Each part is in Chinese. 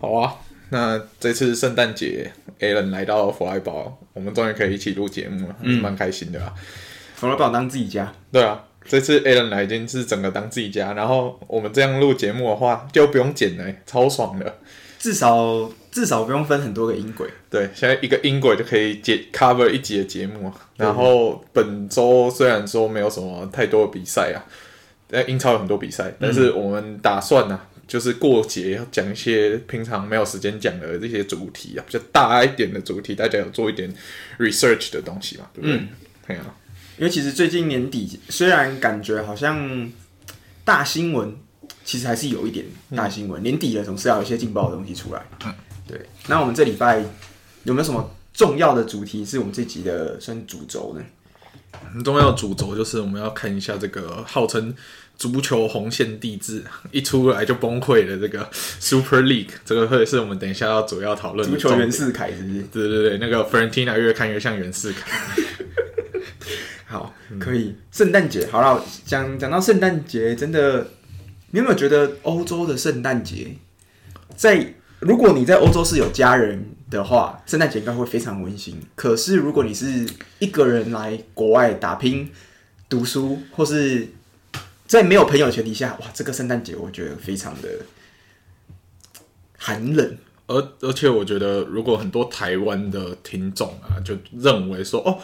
好啊，那这次圣诞节，Alan 来到弗莱堡，我们终于可以一起录节目了，嗯，蛮开心的啊。弗莱堡当自己家，对啊，这次 Alan 来已经是整个当自己家，然后我们这样录节目的话，就不用剪了，超爽的。至少至少不用分很多个音轨，对，现在一个音轨就可以解 cover 一集的节目。然后本周虽然说没有什么太多的比赛啊，但英超有很多比赛，但是我们打算呢、啊，就是过节要讲一些平常没有时间讲的这些主题啊，比较大一点的主题，大家有做一点 research 的东西嘛，对不对？嗯，对啊，因为其实最近年底虽然感觉好像大新闻。其实还是有一点大新闻，嗯、年底了总是要有一些劲爆的东西出来。嗯，对。那我们这礼拜有没有什么重要的主题是我们这集的算主轴呢？很重要的主轴就是我们要看一下这个号称足球红线地制 一出来就崩溃了这个 Super League，这个会是我们等一下要主要讨论的。足球袁世凯是不是？对对对，那个 Fiorentina 越看越像袁世凯。好，可以。圣诞节好了，讲讲到圣诞节，真的。你有没有觉得欧洲的圣诞节，在如果你在欧洲是有家人的话，圣诞节应该会非常温馨。可是如果你是一个人来国外打拼、读书，或是在没有朋友的前提下，哇，这个圣诞节我觉得非常的寒冷。而而且我觉得，如果很多台湾的听众啊，就认为说，哦。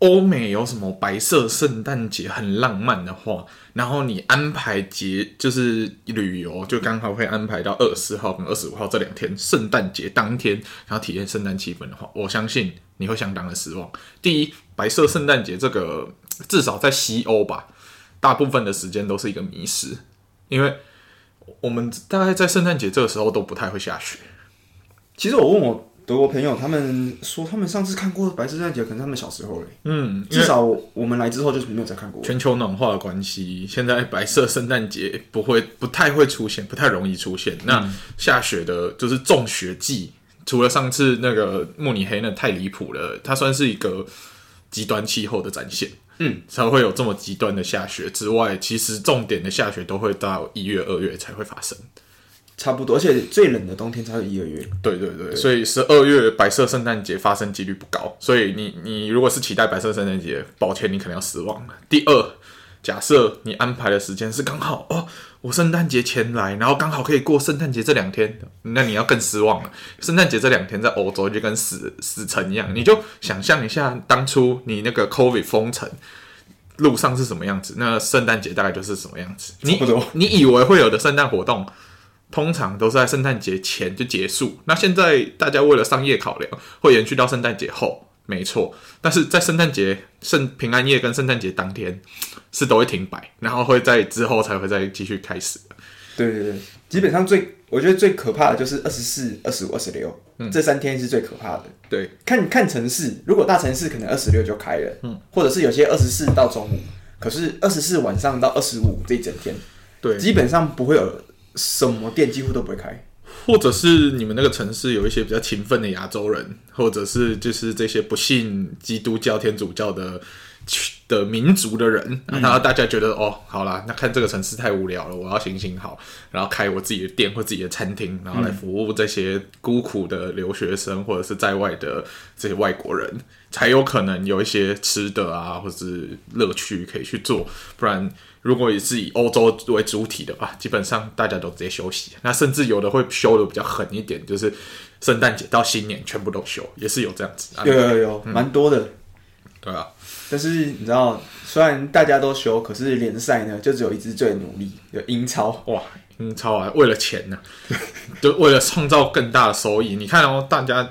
欧美有什么白色圣诞节很浪漫的话，然后你安排节就是旅游，就刚好会安排到二十号跟二十五号这两天，圣诞节当天，然后体验圣诞气氛的话，我相信你会相当的失望。第一，白色圣诞节这个至少在西欧吧，大部分的时间都是一个迷失，因为我们大概在圣诞节这个时候都不太会下雪。其实我问我。德国朋友他们说，他们上次看过白色圣诞节，可能他们小时候嘞。嗯，至少我们来之后就是没有再看过。全球暖化的关系，现在白色圣诞节不会、不太会出现，不太容易出现。嗯、那下雪的，就是重雪季，除了上次那个慕尼黑那太离谱了，它算是一个极端气候的展现。嗯，才会有这么极端的下雪之外，其实重点的下雪都会到一月、二月才会发生。差不多，而且最冷的冬天才有一二月。对对对，对所以十二月白色圣诞节发生几率不高。所以你你如果是期待白色圣诞节，抱歉，你可能要失望了。第二，假设你安排的时间是刚好哦，我圣诞节前来，然后刚好可以过圣诞节这两天，那你要更失望了。圣诞节这两天在欧洲就跟死死城一样，你就想象一下当初你那个 COVID 封城，路上是什么样子，那圣诞节大概就是什么样子。你你以为会有的圣诞活动，通常都是在圣诞节前就结束。那现在大家为了商业考量，会延续到圣诞节后，没错。但是在圣诞节、圣平安夜跟圣诞节当天是都会停摆，然后会在之后才会再继续开始。对对对，基本上最我觉得最可怕的就是二十四、二十五、二十六，这三天是最可怕的。对，看看城市，如果大城市可能二十六就开了，嗯，或者是有些二十四到中午，可是二十四晚上到二十五这一整天，对，基本上不会有。什么店几乎都不会开，或者是你们那个城市有一些比较勤奋的亚洲人，或者是就是这些不信基督教、天主教的的民族的人，然后大家觉得、嗯、哦，好啦，那看这个城市太无聊了，我要行行好，然后开我自己的店或自己的餐厅，然后来服务这些孤苦的留学生或者是在外的这些外国人，才有可能有一些吃的啊，或者是乐趣可以去做，不然。如果也是以欧洲为主体的话，基本上大家都直接休息。那甚至有的会休的比较狠一点，就是圣诞节到新年全部都休，也是有这样子。有有有，蛮、嗯、多的。对啊，但是你知道，虽然大家都休，可是联赛呢，就只有一支最努力，有英超。哇，英超啊，为了钱呢、啊，就为了创造更大的收益。你看哦，大家。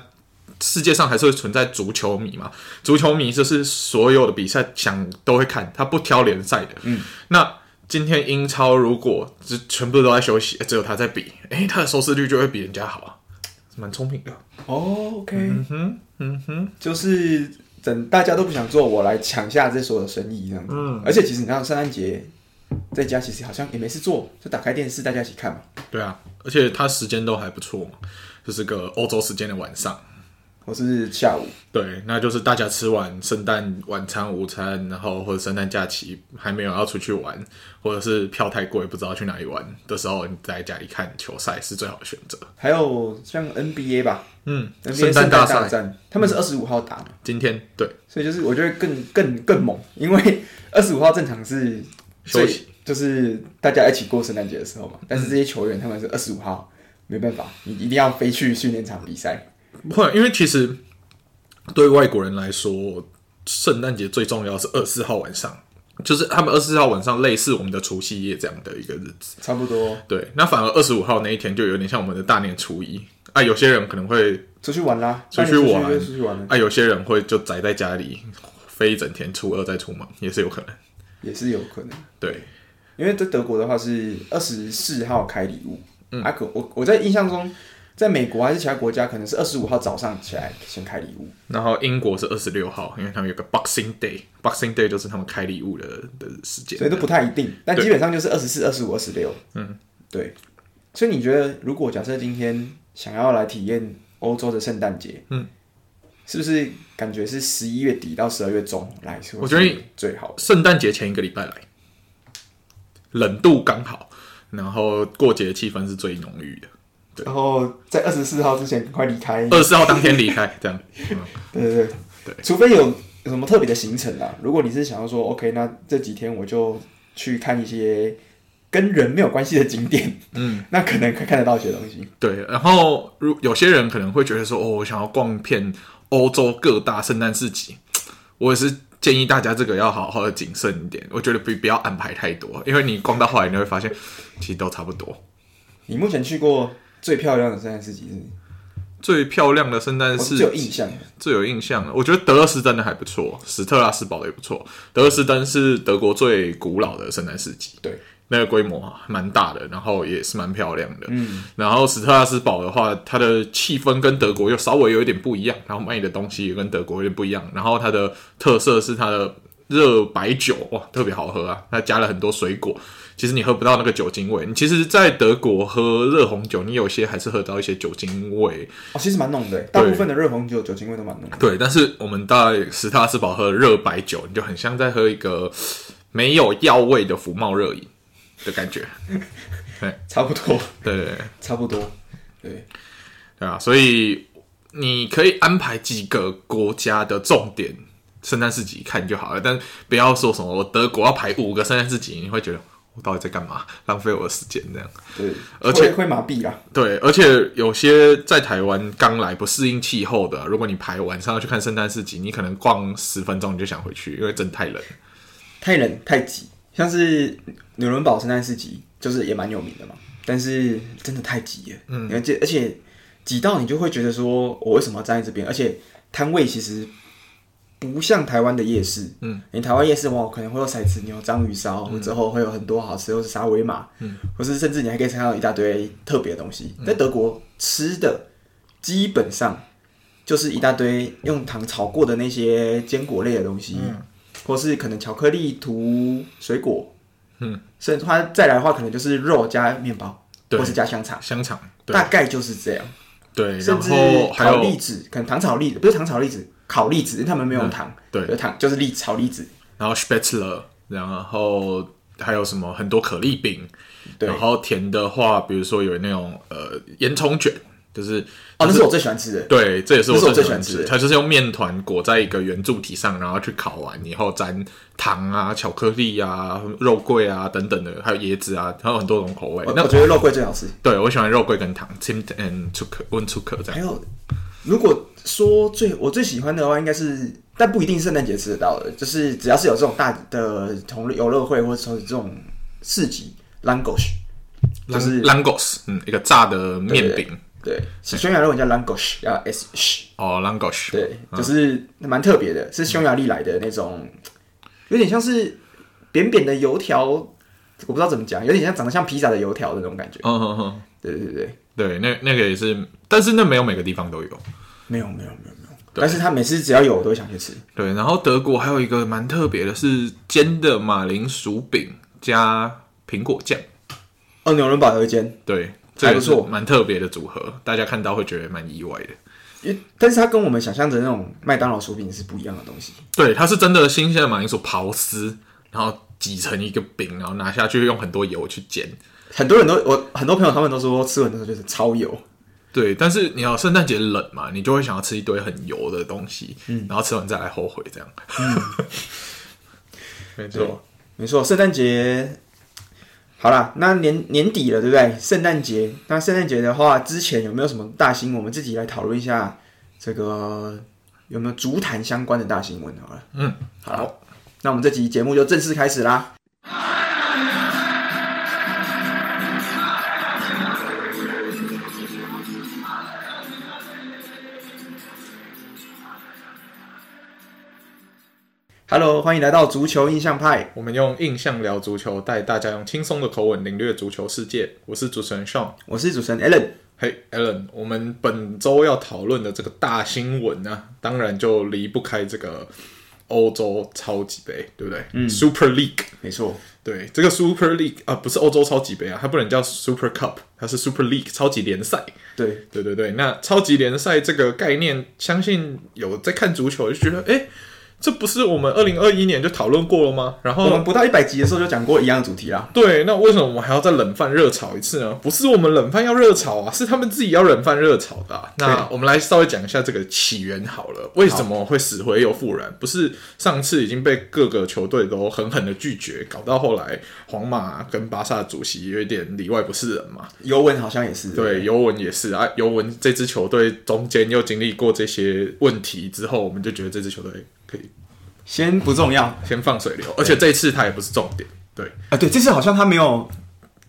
世界上还是会存在足球迷嘛？足球迷就是所有的比赛想都会看，他不挑联赛的。嗯，那今天英超如果只全部都在休息，只有他在比，哎、欸，他的收视率就会比人家好啊，蛮聪明的。哦，OK，嗯哼，嗯哼，就是等大家都不想做，我来抢下这所有的生意这样子。嗯，而且其实你知道，圣诞节在家其实好像也没事做，就打开电视大家一起看嘛。对啊，而且他时间都还不错嘛，就是个欧洲时间的晚上。或是下午。对，那就是大家吃完圣诞晚餐、午餐，然后或者圣诞假期还没有要出去玩，或者是票太贵不知道去哪里玩的时候，你在家里看球赛是最好的选择。还有像 NBA 吧，嗯，NBA 圣诞大战，他们是二十五号打嘛？今天对，所以就是我觉得更更更猛，因为 二十五号正常是休息，就是大家一起过圣诞节的时候嘛。但是这些球员他们是二十五号，没办法，你一定要飞去训练场比赛。不会，因为其实。对外国人来说，圣诞节最重要是二十四号晚上，就是他们二十四号晚上类似我们的除夕夜这样的一个日子，差不多。对，那反而二十五号那一天就有点像我们的大年初一啊。有些人可能会出去玩啦，出去玩，出去玩啊。有些人会就宅在家里，飞一整天，初二再出门也是有可能，也是有可能。对，因为在德国的话是二十四号开礼物，嗯，啊可我我在印象中。在美国还是其他国家，可能是二十五号早上起来先开礼物，然后英国是二十六号，因为他们有个 Boxing Day，Boxing Day 就是他们开礼物的的时间，所以都不太一定，但基本上就是二十四、二十五、二十六。嗯，对。所以你觉得，如果假设今天想要来体验欧洲的圣诞节，嗯，是不是感觉是十一月底到十二月中来说？我觉得最好圣诞节前一个礼拜来，冷度刚好，然后过节气氛是最浓郁的。然后在二十四号之前赶快离开。二十四号当天离开，这样。嗯、对对对对，除非有有什么特别的行程啦。如果你是想要说，OK，那这几天我就去看一些跟人没有关系的景点，嗯，那可能可以看得到一些东西。对，然后如有些人可能会觉得说，哦，我想要逛遍欧洲各大圣诞市集，我也是建议大家这个要好好的谨慎一点。我觉得不不要安排太多，因为你逛到后来你会发现，其实都差不多。你目前去过？最漂亮的圣诞市集是？最漂亮的圣诞市集，最有印象，最有印象的，我觉得德勒斯登的还不错，史特拉斯堡的也不错。德勒斯登是德国最古老的圣诞市集，对，那个规模蛮大的，然后也是蛮漂亮的。嗯，然后史特拉斯堡的话，它的气氛跟德国又稍微有一点不一样，然后卖的东西也跟德国有点不一样，然后它的特色是它的热白酒，哇，特别好喝啊，它加了很多水果。其实你喝不到那个酒精味，你其实，在德国喝热红酒，你有些还是喝到一些酒精味。哦，其实蛮浓的，大部分的热红酒酒精味都蛮浓。对，但是我们在史特拉斯堡喝热白酒，你就很像在喝一个没有药味的福茂热饮的感觉。对，差不多。对，对，对，差不多。对，对啊，所以你可以安排几个国家的重点圣诞市集看就好了，但不要说什么我德国要排五个圣诞市集，你会觉得。我到底在干嘛？浪费我的时间这样。对，而且会麻痹啦。对，而且有些在台湾刚来不适应气候的，如果你排晚上要去看圣诞市集，你可能逛十分钟你就想回去，因为真太冷，太冷太挤。像是纽伦堡圣诞市集，就是也蛮有名的嘛，但是真的太挤了。嗯，而且而且挤到你就会觉得说，我为什么要站在这边？而且摊位其实。不像台湾的夜市，嗯，你台湾夜市哇，可能会有骰子牛、章鱼烧，嗯、之后会有很多好吃，或是沙威玛，嗯，或是甚至你还可以看到一大堆特别的东西。嗯、在德国吃的基本上就是一大堆用糖炒过的那些坚果类的东西，嗯，或是可能巧克力涂水果，嗯，甚至它再来的话，可能就是肉加面包，或是加香肠，香肠，大概就是这样，对，甚至烤栗子，可能糖炒栗子，不是糖炒栗子。烤栗子，他们没有糖，嗯、对，有糖就是栗炒栗子，然后 Spätzle，然后还有什么很多可丽饼，对。然后甜的话，比如说有那种呃烟囱卷，就是哦，那是我最喜欢吃的，对，这也是我最喜欢吃的，它就是用面团裹在一个圆柱体上，然后去烤完以后沾糖啊、巧克力啊、肉桂啊等等的，还有椰子啊，还有很多种口味。那我觉得肉桂最好吃，对我喜欢肉桂跟糖，Zimt and Zucker，Zucker 这样。还有如果说最我最喜欢的话，应该是，但不一定圣诞节吃得到的，就是只要是有这种大的同游乐会或者说这种市集，Langosch，就是 Langosch，嗯，一个炸的面饼，对，匈牙利文叫 Langosch，要 S Sh，哦，Langosch，对，就是蛮特别的，是匈牙利来的那种，有点像是扁扁的油条，我不知道怎么讲，有点像长得像披萨的油条的那种感觉，嗯嗯嗯，对对对。对，那那个也是，但是那没有每个地方都有，没有没有没有没有。对但是他每次只要有，我都会想去吃。对，然后德国还有一个蛮特别的，是煎的马铃薯饼加苹果酱。哦，纽伦堡有一间，对，这个、还不错，蛮特别的组合，大家看到会觉得蛮意外的。因但是它跟我们想象的那种麦当劳薯饼是不一样的东西。对，它是真的新鲜的马铃薯刨丝，然后挤成一个饼，然后拿下去用很多油去煎。很多人都我很多朋友他们都说吃完的时候就是超油。对，但是你要圣诞节冷嘛，你就会想要吃一堆很油的东西，嗯，然后吃完再来后悔这样。嗯，没错，没错，圣诞节。好啦，那年年底了，对不对？圣诞节，那圣诞节的话，之前有没有什么大新闻？我们自己来讨论一下，这个有没有足坛相关的大新闻？好了，嗯，好，好，那我们这集节目就正式开始啦。Hello，欢迎来到足球印象派。我们用印象聊足球，带大家用轻松的口吻领略足球世界。我是主持人 Sean，我是主持人 Alan。嘿、hey，Alan，我们本周要讨论的这个大新闻呢、啊，当然就离不开这个欧洲超级杯，对不对？嗯，Super League，没错。对，这个 Super League 啊，不是欧洲超级杯啊，它不能叫 Super Cup，它是 Super League 超级联赛。对，对对对。那超级联赛这个概念，相信有在看足球就觉得，哎。这不是我们二零二一年就讨论过了吗？然后我们不到一百集的时候就讲过一样的主题啦。对，那为什么我们还要再冷饭热炒一次呢？不是我们冷饭要热炒啊，是他们自己要冷饭热炒的啊。那我们来稍微讲一下这个起源好了，为什么会死灰又复燃？不是上次已经被各个球队都狠狠的拒绝，搞到后来皇马跟巴萨主席有一点里外不是人嘛？尤文好像也是，对，尤文也是啊。尤文这支球队中间又经历过这些问题之后，我们就觉得这支球队可以。先不重要，先放水流。而且这一次他也不是重点，对啊，对，这次好像他没有，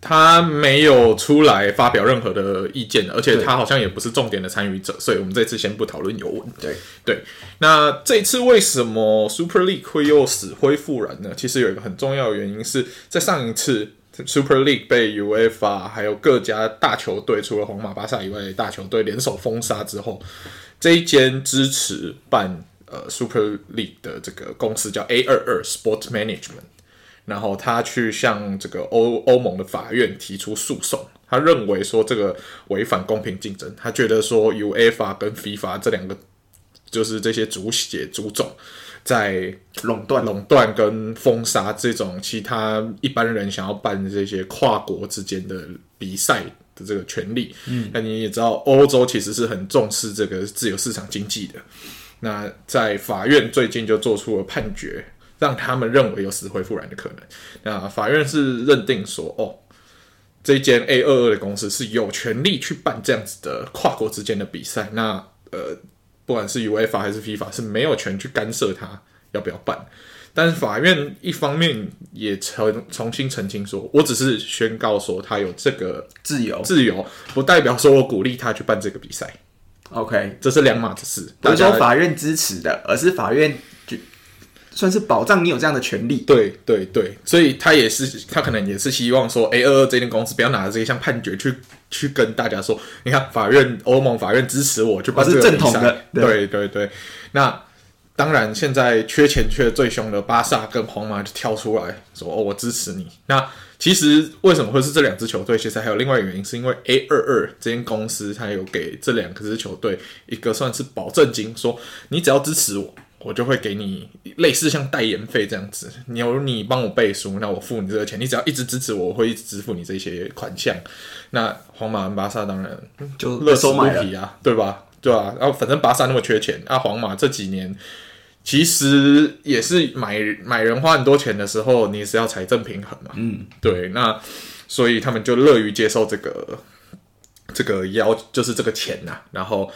他没有出来发表任何的意见，而且他好像也不是重点的参与者，所以我们这次先不讨论尤文。对对，那这一次为什么 Super League 会又死灰复燃呢？其实有一个很重要的原因是在上一次 Super League 被 UEFA 还有各家大球队，除了皇马、巴萨以外的大球队联手封杀之后，这一间支持办。呃，Super League 的这个公司叫 A 二二 Sport Management，然后他去向这个欧欧盟的法院提出诉讼，他认为说这个违反公平竞争，他觉得说 UEFA 跟 FIFA 这两个就是这些足协足总在垄断、垄断跟封杀这种其他一般人想要办这些跨国之间的比赛的这个权利。嗯，那你也知道，欧洲其实是很重视这个自由市场经济的。那在法院最近就做出了判决，让他们认为有死灰复燃的可能。那法院是认定说，哦，这间 A 二二的公司是有权利去办这样子的跨国之间的比赛。那呃，不管是 UEFA 还是 FIFA 是没有权去干涉他要不要办。但是法院一方面也重重新澄清说，我只是宣告说他有这个自由，自由不代表说我鼓励他去办这个比赛。OK，这是两码子事，不是说法院支持的，而是法院就算是保障你有这样的权利。对对对，所以他也是，他可能也是希望说，A 二二这间公司不要拿着这一项判决去去跟大家说，你看法院欧盟法院支持我，就把这个。是正统的。对对对，对，那当然现在缺钱缺最凶的巴萨跟皇马就跳出来说，哦，我支持你。那其实为什么会是这两支球队？其实还有另外一个原因，是因为 A 二二这间公司，它有给这两支球队一个算是保证金，说你只要支持我，我就会给你类似像代言费这样子。你有你帮我背书，那我付你这个钱。你只要一直支持我，我会一直支付你这些款项。那皇马跟巴萨当然就乐此不疲啊，对吧？对吧？然后反正巴萨那么缺钱，啊，皇马这几年。其实也是买买人花很多钱的时候，你是要财政平衡嘛？嗯，对，那所以他们就乐于接受这个这个要就是这个钱呐、啊，然后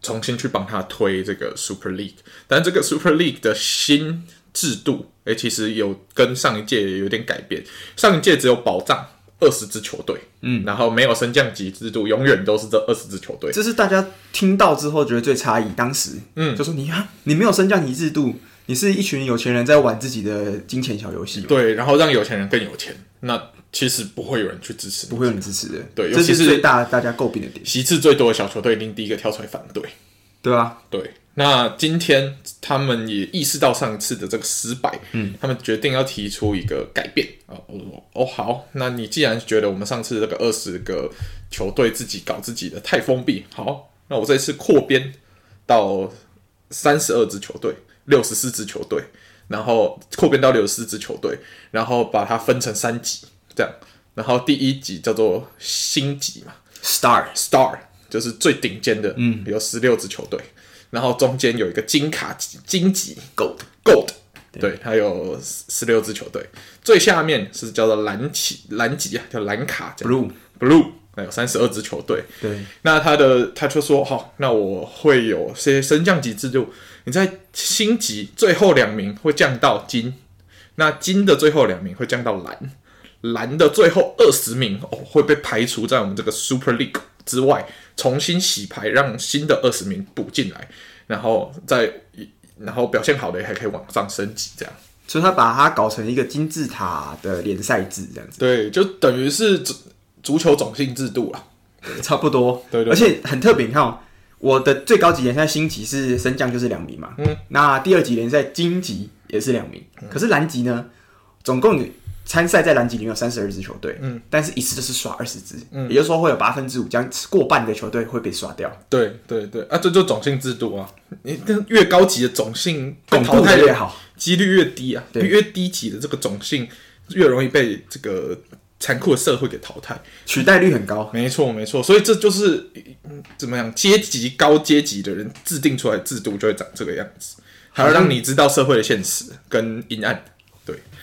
重新去帮他推这个 Super League。但这个 Super League 的新制度，诶，其实有跟上一届有点改变。上一届只有保障。二十支球队，嗯，然后没有升降级制度，永远都是这二十支球队。这是大家听到之后觉得最差异。当时，嗯，就说你啊，你没有升降级制度，你是一群有钱人在玩自己的金钱小游戏。对，然后让有钱人更有钱，那其实不会有人去支持，不会有人支持的。对，这是最大大家诟病的点。席次最多的小球队一定第一个跳出来反对，对啊，对。那今天他们也意识到上一次的这个失败，嗯，他们决定要提出一个改变啊。我说哦，好，那你既然觉得我们上次这个二十个球队自己搞自己的太封闭，好，那我这次扩编，到三十二支球队，六十四支球队，然后扩编到六十四支球队，然后把它分成三级，这样。然后第一级叫做星级嘛，Star Star 就是最顶尖的，嗯，有十六支球队。然后中间有一个金卡级、金级 Gold Gold，对，它有十六支球队。最下面是叫做蓝旗蓝级啊，叫蓝卡 Blue Blue，那有三十二支球队。对，那他的他就说好，那我会有些升降级制度。你在星级最后两名会降到金，那金的最后两名会降到蓝。蓝的最后二十名哦，会被排除在我们这个 Super League 之外，重新洗牌，让新的二十名补进来，然后再然后表现好的还可以往上升级，这样。所以他把它搞成一个金字塔的联赛制，这样子。对，就等于是足足球种姓制度了，差不多。对，对对。而且很特别，你看哦，我的最高级联赛星级是升降就是两名嘛，嗯，那第二级联赛金级也是两名，嗯、可是蓝级呢，总共。参赛在蓝级里面有三十二支球队，嗯，但是一次就是刷二十支，嗯，也就是说会有八分之五，将过半的球队会被刷掉。对对对，啊，这就种姓制度啊，你越高级的种姓被淘汰越好，几率越低啊，对，越低级的这个种姓越容易被这个残酷的社会给淘汰，取代率很高。没错没错，所以这就是怎么样阶级高阶级的人制定出来的制度就会长这个样子，还要让你知道社会的现实跟阴暗。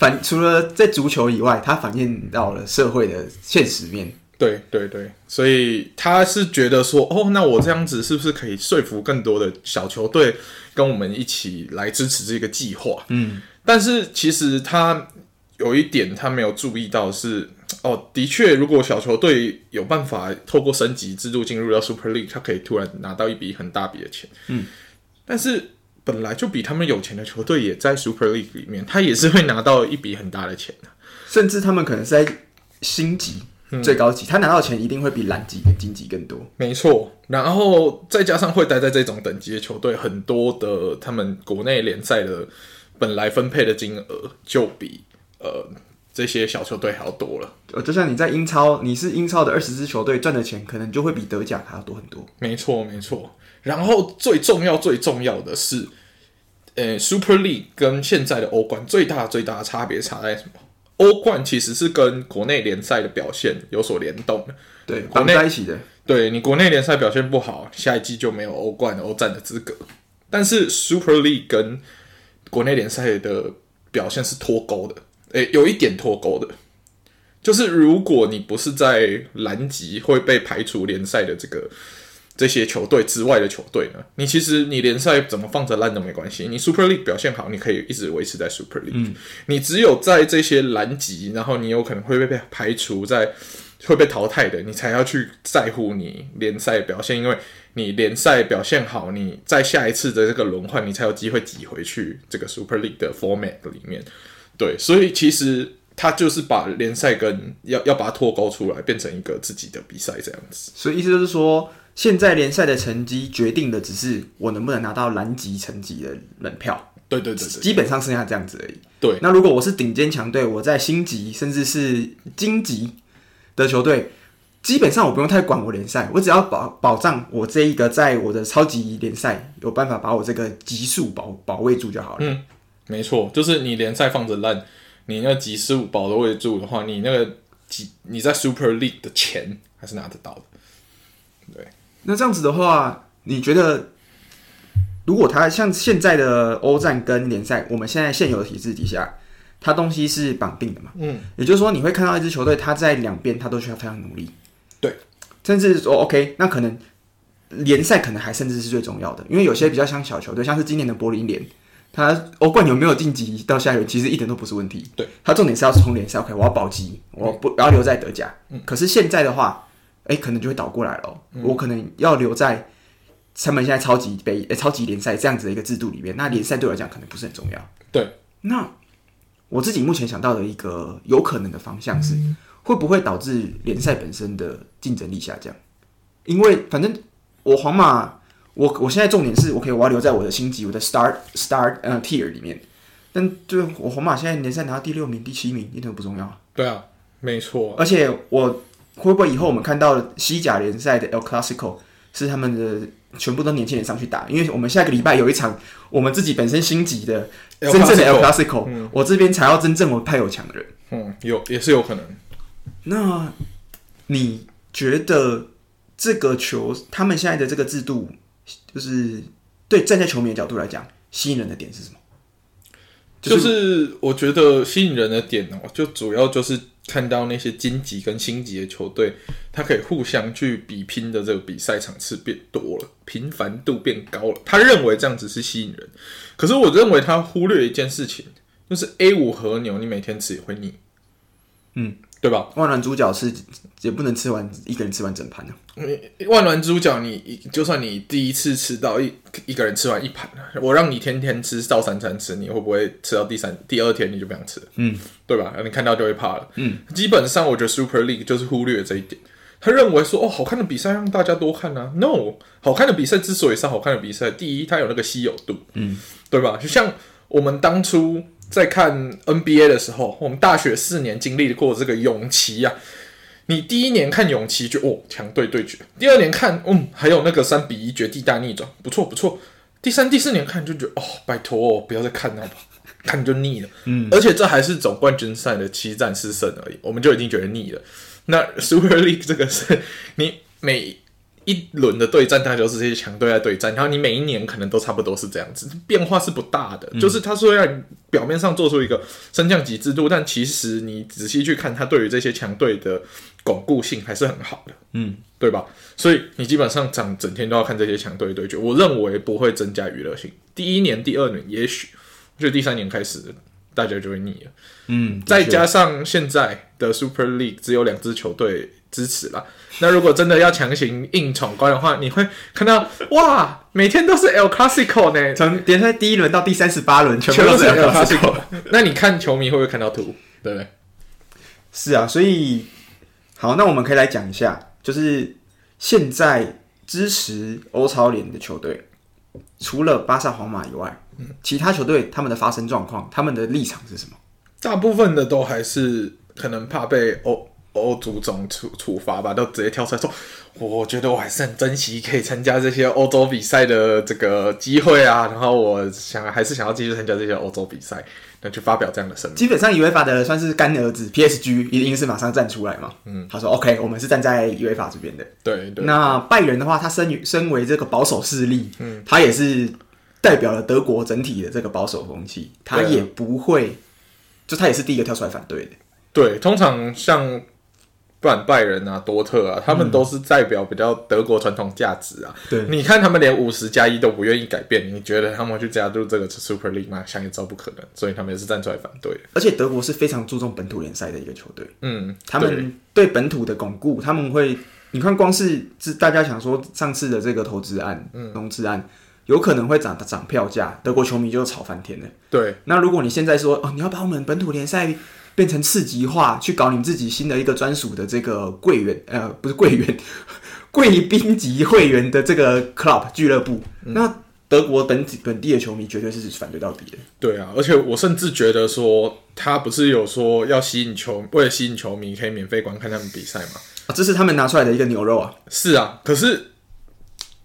对，反除了在足球以外，它反映到了社会的现实面。对对对，所以他是觉得说，哦，那我这样子是不是可以说服更多的小球队跟我们一起来支持这个计划？嗯，但是其实他有一点他没有注意到是，哦，的确，如果小球队有办法透过升级制度进入到 Super League，他可以突然拿到一笔很大笔的钱。嗯，但是。本来就比他们有钱的球队也在 Super League 里面，他也是会拿到一笔很大的钱的，甚至他们可能是在星级最高级，嗯、他拿到的钱一定会比蓝级跟金级更多。没错，然后再加上会待在这种等级的球队，很多的他们国内联赛的本来分配的金额就比呃这些小球队还要多了。呃，就像你在英超，你是英超的二十支球队赚的钱，可能就会比德甲还要多很多。没错，没错。然后最重要、最重要的是，呃，Super League 跟现在的欧冠最大、最大的差别差在什么？欧冠其实是跟国内联赛的表现有所联动的，对，绑在一起的。对，你国内联赛表现不好，下一季就没有欧冠、欧战的资格。但是 Super League 跟国内联赛的表现是脱钩的，诶，有一点脱钩的，就是如果你不是在蓝级会被排除联赛的这个。这些球队之外的球队呢？你其实你联赛怎么放着烂都没关系。你 Super League 表现好，你可以一直维持在 Super League。嗯，你只有在这些蓝级，然后你有可能会被排除在会被淘汰的，你才要去在乎你联赛表现，因为你联赛表现好，你在下一次的这个轮换，你才有机会挤回去这个 Super League 的 format 里面。对，所以其实他就是把联赛跟要要把它脱钩出来，变成一个自己的比赛这样子。所以意思就是说。现在联赛的成绩决定的只是我能不能拿到蓝级成绩的门票。对对对对，基本上剩下这样子而已。对，那如果我是顶尖强队，我在星级甚至是金级的球队，基本上我不用太管我联赛，我只要保保障我这一个在我的超级联赛有办法把我这个级数保保卫住就好了。嗯，没错，就是你联赛放着烂，你那级数保得卫住的话，你那个级你在 Super League 的钱还是拿得到的。对。那这样子的话，你觉得，如果他像现在的欧战跟联赛，我们现在现有的体制底下，他东西是绑定的嘛？嗯，也就是说，你会看到一支球队，他在两边他都需要非常努力。对，甚至说 OK，那可能联赛可能还甚至是最重要的，因为有些比较像小球队，像是今年的柏林联，他欧冠有没有晋级到下一轮，其实一点都不是问题。对，他重点是要冲联赛，OK，我要保级，我不我要留在德甲。嗯，可是现在的话。哎，可能就会倒过来了。嗯、我可能要留在成本现在超级杯、超级联赛这样子的一个制度里面。那联赛对我来讲可能不是很重要。对，那我自己目前想到的一个有可能的方向是，会不会导致联赛本身的竞争力下降？因为反正我皇马，我我现在重点是我可以我要留在我的星级，我的 Star Star 呃 Tier 里面。但就我皇马现在联赛拿到第六名、第七名，一点都不重要。对啊，没错。而且我。会不会以后我们看到西甲联赛的 El Clasico 是他们的全部都年轻人上去打，因为我们下个礼拜有一场我们自己本身星级的真正的 El Clasico，嗯，我这边才要真正我派有强的人。嗯，有也是有可能。那你觉得这个球他们现在的这个制度，就是对站在球迷的角度来讲，吸引人的点是什么？就是、就是、我觉得吸引人的点哦，就主要就是看到那些金级跟星级的球队，他可以互相去比拼的这个比赛场次变多了，频繁度变高了。他认为这样子是吸引人，可是我认为他忽略一件事情，就是 A 五和牛你每天吃也会腻，嗯。对吧？万峦猪脚是也不能吃完一个人吃完整盘的。万峦猪脚，你就算你第一次吃到一一个人吃完一盘，我让你天天吃到三餐吃，你会不会吃到第三第二天你就不想吃了？嗯，对吧？你看到就会怕了。嗯，基本上我觉得 Super League 就是忽略这一点。他认为说，哦，好看的比赛让大家多看啊。No，好看的比赛之所以是好看的比赛，第一它有那个稀有度，嗯，对吧？就像我们当初。在看 NBA 的时候，我们大学四年经历过这个勇骑啊。你第一年看勇骑就哦强队对决，第二年看嗯还有那个三比一绝地大逆转，不错不错。第三、第四年看就觉得哦拜托哦不要再看了，看就腻了。嗯，而且这还是总冠军赛的七战四胜而已，我们就已经觉得腻了。那 Super League 这个是你每。一轮的对战，大家就是这些强队在对战，然后你每一年可能都差不多是这样子，变化是不大的。嗯、就是他说要表面上做出一个升降级制度，但其实你仔细去看，他对于这些强队的巩固性还是很好的，嗯，对吧？所以你基本上整整天都要看这些强队对决，我认为不会增加娱乐性。第一年、第二年也许，就第三年开始大家就会腻了，嗯，再加上现在的 Super League 只有两支球队。支持了。那如果真的要强行硬闯关的话，你会看到哇，每天都是 El Clasico 呢，从联赛第一轮到第三十八轮全部都是 El Clasico。那你看球迷会不会看到图？对不对？是啊，所以好，那我们可以来讲一下，就是现在支持欧超联的球队，除了巴萨、皇马以外，嗯，其他球队他们的发生状况，他们的立场是什么？大部分的都还是可能怕被欧。欧足总处处罚吧，都直接跳出来说，我觉得我还是很珍惜可以参加这些欧洲比赛的这个机会啊，然后我想还是想要继续参加这些欧洲比赛，那就发表这样的声明。基本上 UEFA 的算是干儿子，PSG 一定是马上站出来嘛。嗯，他说 OK，我们是站在 UEFA 这边的。对对。那拜仁的话，他身于身为这个保守势力，嗯，他也是代表了德国整体的这个保守风气，他也不会，就他也是第一个跳出来反对的。对，通常像。不然拜仁啊、多特啊，他们都是代表比较德国传统价值啊。对，你看他们连五十加一都不愿意改变，你觉得他们会去加入这个 Super League 吗？想也知道不可能，所以他们也是站出来反对。而且德国是非常注重本土联赛的一个球队，嗯，他们对本土的巩固，他们会，你看光是是大家想说上次的这个投资案、嗯，融资案，有可能会涨涨票价，德国球迷就吵翻天了。对，那如果你现在说哦，你要把我们本土联赛。变成次级化，去搞你们自己新的一个专属的这个会员，呃，不是会员，贵宾级会员的这个 club 俱乐部。嗯、那德国本地本地的球迷绝对是反对到底的。对啊，而且我甚至觉得说，他不是有说要吸引球，为了吸引球迷可以免费观看他们比赛吗？啊，这是他们拿出来的一个牛肉啊。是啊，可是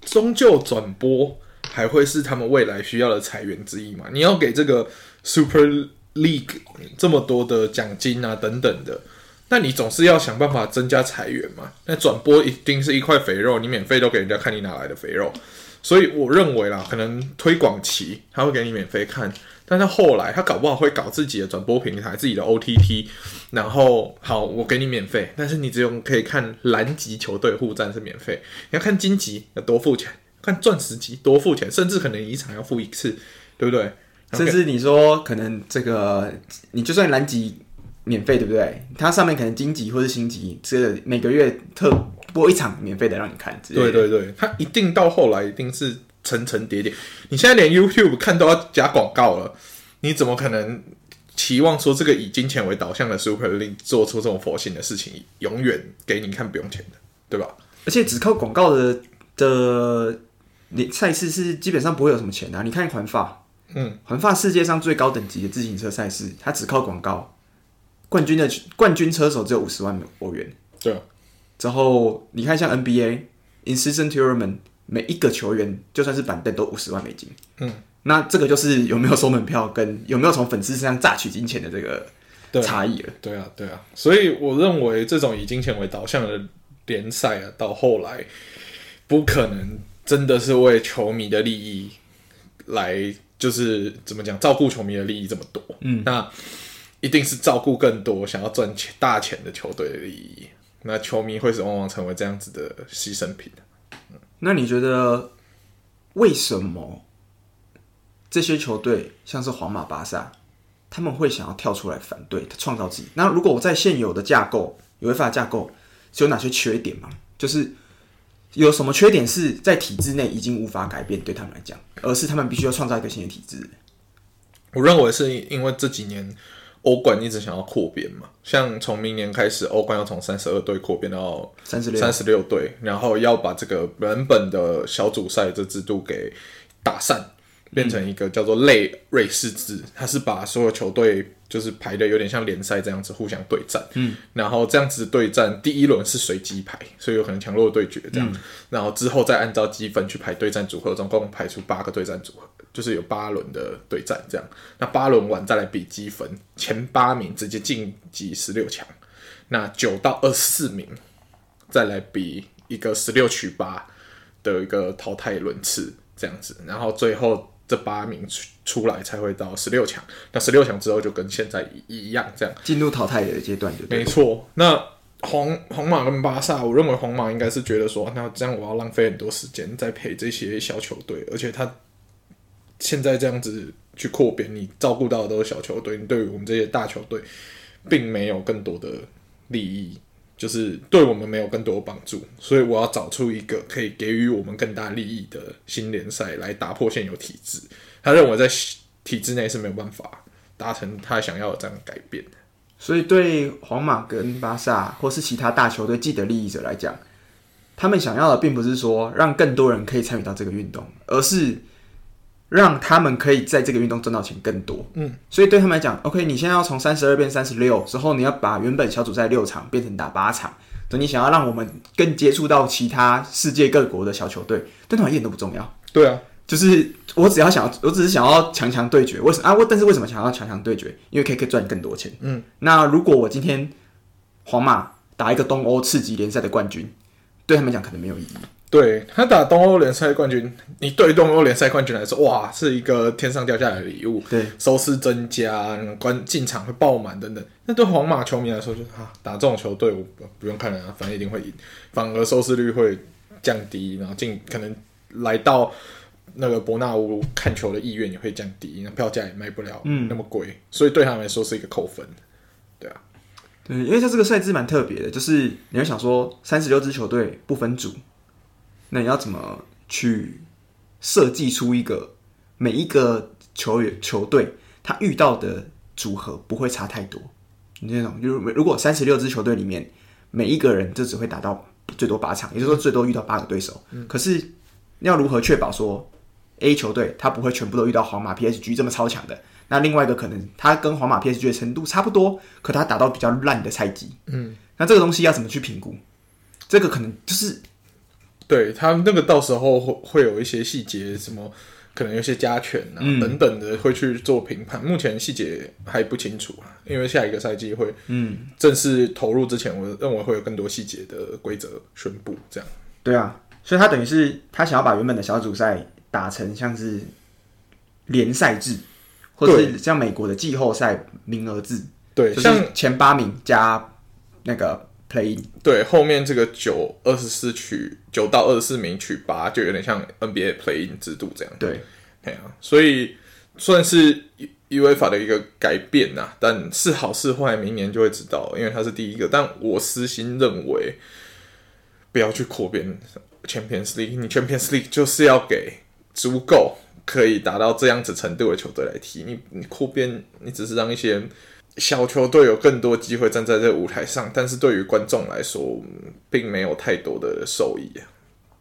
终究转播还会是他们未来需要的财源之一嘛？你要给这个 Super。League 这么多的奖金啊等等的，那你总是要想办法增加财源嘛？那转播一定是一块肥肉，你免费都给人家看，你哪来的肥肉？所以我认为啦，可能推广期他会给你免费看，但是后来他搞不好会搞自己的转播平台，自己的 OTT，然后好，我给你免费，但是你只有可以看蓝级球队互战是免费，你要看金级要多付钱，看钻石级多付钱，甚至可能一场要付一次，对不对？甚至你说可能这个你就算蓝级免费，对不对？它上面可能金级或是星级，这个每个月特播一场免费的让你看。对对对，它一定到后来一定是层层叠叠。你现在连 YouTube 看都要加广告了，你怎么可能期望说这个以金钱为导向的 Super League 做出这种佛性的事情，永远给你看不用钱的，对吧？而且只靠广告的的你赛事是基本上不会有什么钱的啊。你看环法。嗯，环法世界上最高等级的自行车赛事，它只靠广告，冠军的冠军车手只有五十万欧元。对，之后你看像 NBA，in season tournament 每一个球员就算是板凳都五十万美金。嗯，那这个就是有没有收门票跟有没有从粉丝身上榨取金钱的这个差异了。对啊，对啊，所以我认为这种以金钱为导向的联赛啊，到后来不可能真的是为球迷的利益来，就是怎么讲，照顾球迷的利益这么多。嗯，那一定是照顾更多想要赚钱大钱的球队的利益。那球迷会是往往成为这样子的牺牲品。嗯，那你觉得为什么这些球队像是皇马、巴萨，他们会想要跳出来反对，创造自己？那如果我在现有的架构、有违法架构，是有哪些缺点吗？就是有什么缺点是在体制内已经无法改变，对他们来讲，而是他们必须要创造一个新的体制？我认为是因为这几年欧冠一直想要扩编嘛，像从明年开始，欧冠要从三十二队扩编到三十六三十六队，然后要把这个原本的小组赛这制度给打散。变成一个叫做类瑞士制，它是把所有球队就是排的有点像联赛这样子互相对战，嗯，然后这样子对战，第一轮是随机排，所以有可能强弱对决这样，嗯、然后之后再按照积分去排对战组合，总共排出八个对战组合，就是有八轮的对战这样，那八轮完再来比积分，前八名直接晋级十六强，那九到二十四名再来比一个十六取八的一个淘汰轮次这样子，然后最后。这八名出出来才会到十六强，那十六强之后就跟现在一一样，这样进入淘汰的阶段就对。没错。那皇皇马跟巴萨，我认为皇马应该是觉得说，那这样我要浪费很多时间在陪这些小球队，而且他现在这样子去扩编，你照顾到的都是小球队，你对于我们这些大球队，并没有更多的利益。就是对我们没有更多帮助，所以我要找出一个可以给予我们更大利益的新联赛来打破现有体制。他认为在体制内是没有办法达成他想要的这样改变。所以对皇马跟巴萨或是其他大球队既得利益者来讲，他们想要的并不是说让更多人可以参与到这个运动，而是。让他们可以在这个运动赚到钱更多，嗯，所以对他们来讲，OK，你现在要从三十二变三十六之后，你要把原本小组赛六场变成打八场，等你想要让我们更接触到其他世界各国的小球队，对他们一点都不重要。对啊，就是我只要想要，我只是想要强强对决。为什么啊？我但是为什么想要强强对决？因为可以可以赚更多钱。嗯，那如果我今天皇马打一个东欧次级联赛的冠军，对他们讲可能没有意义。对他打东欧联赛冠军，你对东欧联赛冠军来说，哇，是一个天上掉下来的礼物。对，收视增加，观进场会爆满等等。那对皇马球迷来说就，就啊，打这种球队，我不用看了，反正一定会赢，反而收视率会降低，然后进可能来到那个伯纳乌看球的意愿也会降低，那票价也卖不了那么贵，嗯，所以对他们来说是一个扣分。对啊，对，因为它这个赛制蛮特别的，就是你会想说三十六支球队不分组。那你要怎么去设计出一个每一个球员球队他遇到的组合不会差太多？你这种就是如果三十六支球队里面每一个人就只会打到最多八场，也就是说最多遇到八个对手。嗯。可是要如何确保说 A 球队他不会全部都遇到皇马 PSG 这么超强的？那另外一个可能他跟皇马 PSG 的程度差不多，可他打到比较烂的菜鸡。嗯。那这个东西要怎么去评估？这个可能就是。对他那个到时候会会有一些细节，什么可能有些加权啊、嗯、等等的会去做评判。目前细节还不清楚啊，因为下一个赛季会嗯正式投入之前，我认为会有更多细节的规则宣布。这样对啊，所以他等于是他想要把原本的小组赛打成像是联赛制，或者是像美国的季后赛名额制，对，就是前八名加那个。Play 对，后面这个九二十四取九到二十四名取八，就有点像 NBA play in 制度这样。对，对啊，所以算是 UEFA 的一个改变呐，但是好是坏，明年就会知道，因为它是第一个。但我私心认为，不要去扩编 Champions League，你 Champions League 就是要给足够可以达到这样子程度的球队来踢，你你扩编，你只是让一些。小球队有更多机会站在这个舞台上，但是对于观众来说，并没有太多的受益啊。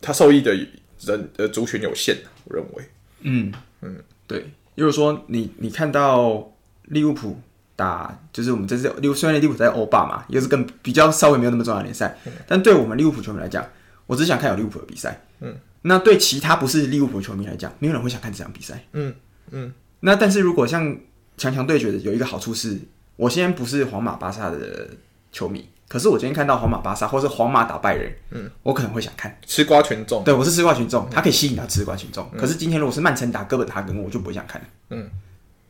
他受益的人呃族群有限，我认为。嗯嗯，对。就是说你你看到利物浦打，就是我们这次利物虽然利物浦在欧霸嘛，也是更比较稍微没有那么重要的联赛，嗯，但对我们利物浦球迷来讲，我只想看有利物浦的比赛。嗯，那对其他不是利物浦球迷来讲，没有人会想看这场比赛。嗯嗯。那但是如果像强强对决的有一个好处是，我现在不是皇马巴萨的球迷，可是我今天看到皇马巴萨或是皇马打败人，嗯，我可能会想看吃瓜群众。对，我是吃瓜群众，他可以吸引到吃瓜群众。可是今天如果是曼城打哥本哈根，我就不会想看。嗯。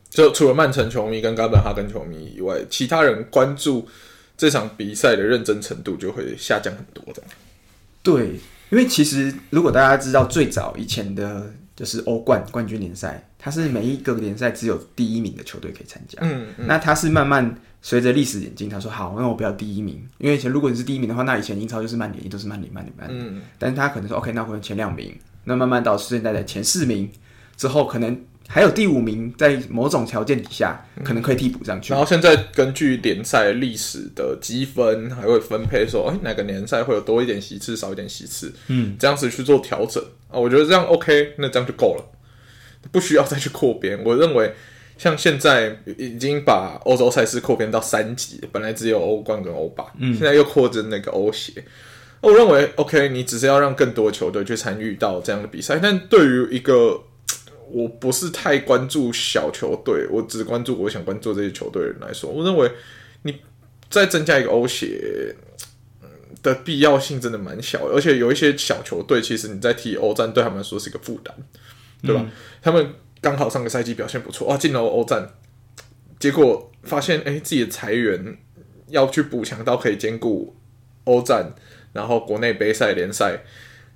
就除了曼城球迷跟哥本哈根球迷以外，其他人关注这场比赛的认真程度就会下降很多的。对，因为其实如果大家知道最早以前的，就是欧冠冠军联赛，它是每一个联赛只有第一名的球队可以参加。嗯，嗯，那它是慢慢随着历史演进，他说好，那我不要第一名，因为以前如果你是第一名的话，那以前英超就是曼联，都是曼联，曼联，曼联。嗯，但是他可能说 OK，那我前两名，那慢慢到现在的前四名之后，可能。还有第五名，在某种条件底下，可能可以替补上去。然后现在根据联赛历史的积分，还会分配说，哎，哪个联赛会有多一点席次，少一点席次，嗯，这样子去做调整啊。我觉得这样 OK，那这样就够了，不需要再去扩编。我认为，像现在已经把欧洲赛事扩编到三级，本来只有欧冠跟欧霸，嗯，现在又扩增那个欧协。我认为 OK，你只是要让更多球队去参与到这样的比赛，但对于一个我不是太关注小球队，我只关注我想关注这些球队的人来说，我认为你再增加一个欧协的必要性真的蛮小的，而且有一些小球队，其实你在踢欧战对他们来说是一个负担，对吧？嗯、他们刚好上个赛季表现不错啊，进了欧战，结果发现哎、欸，自己的裁员要去补强到可以兼顾欧战，然后国内杯赛联赛。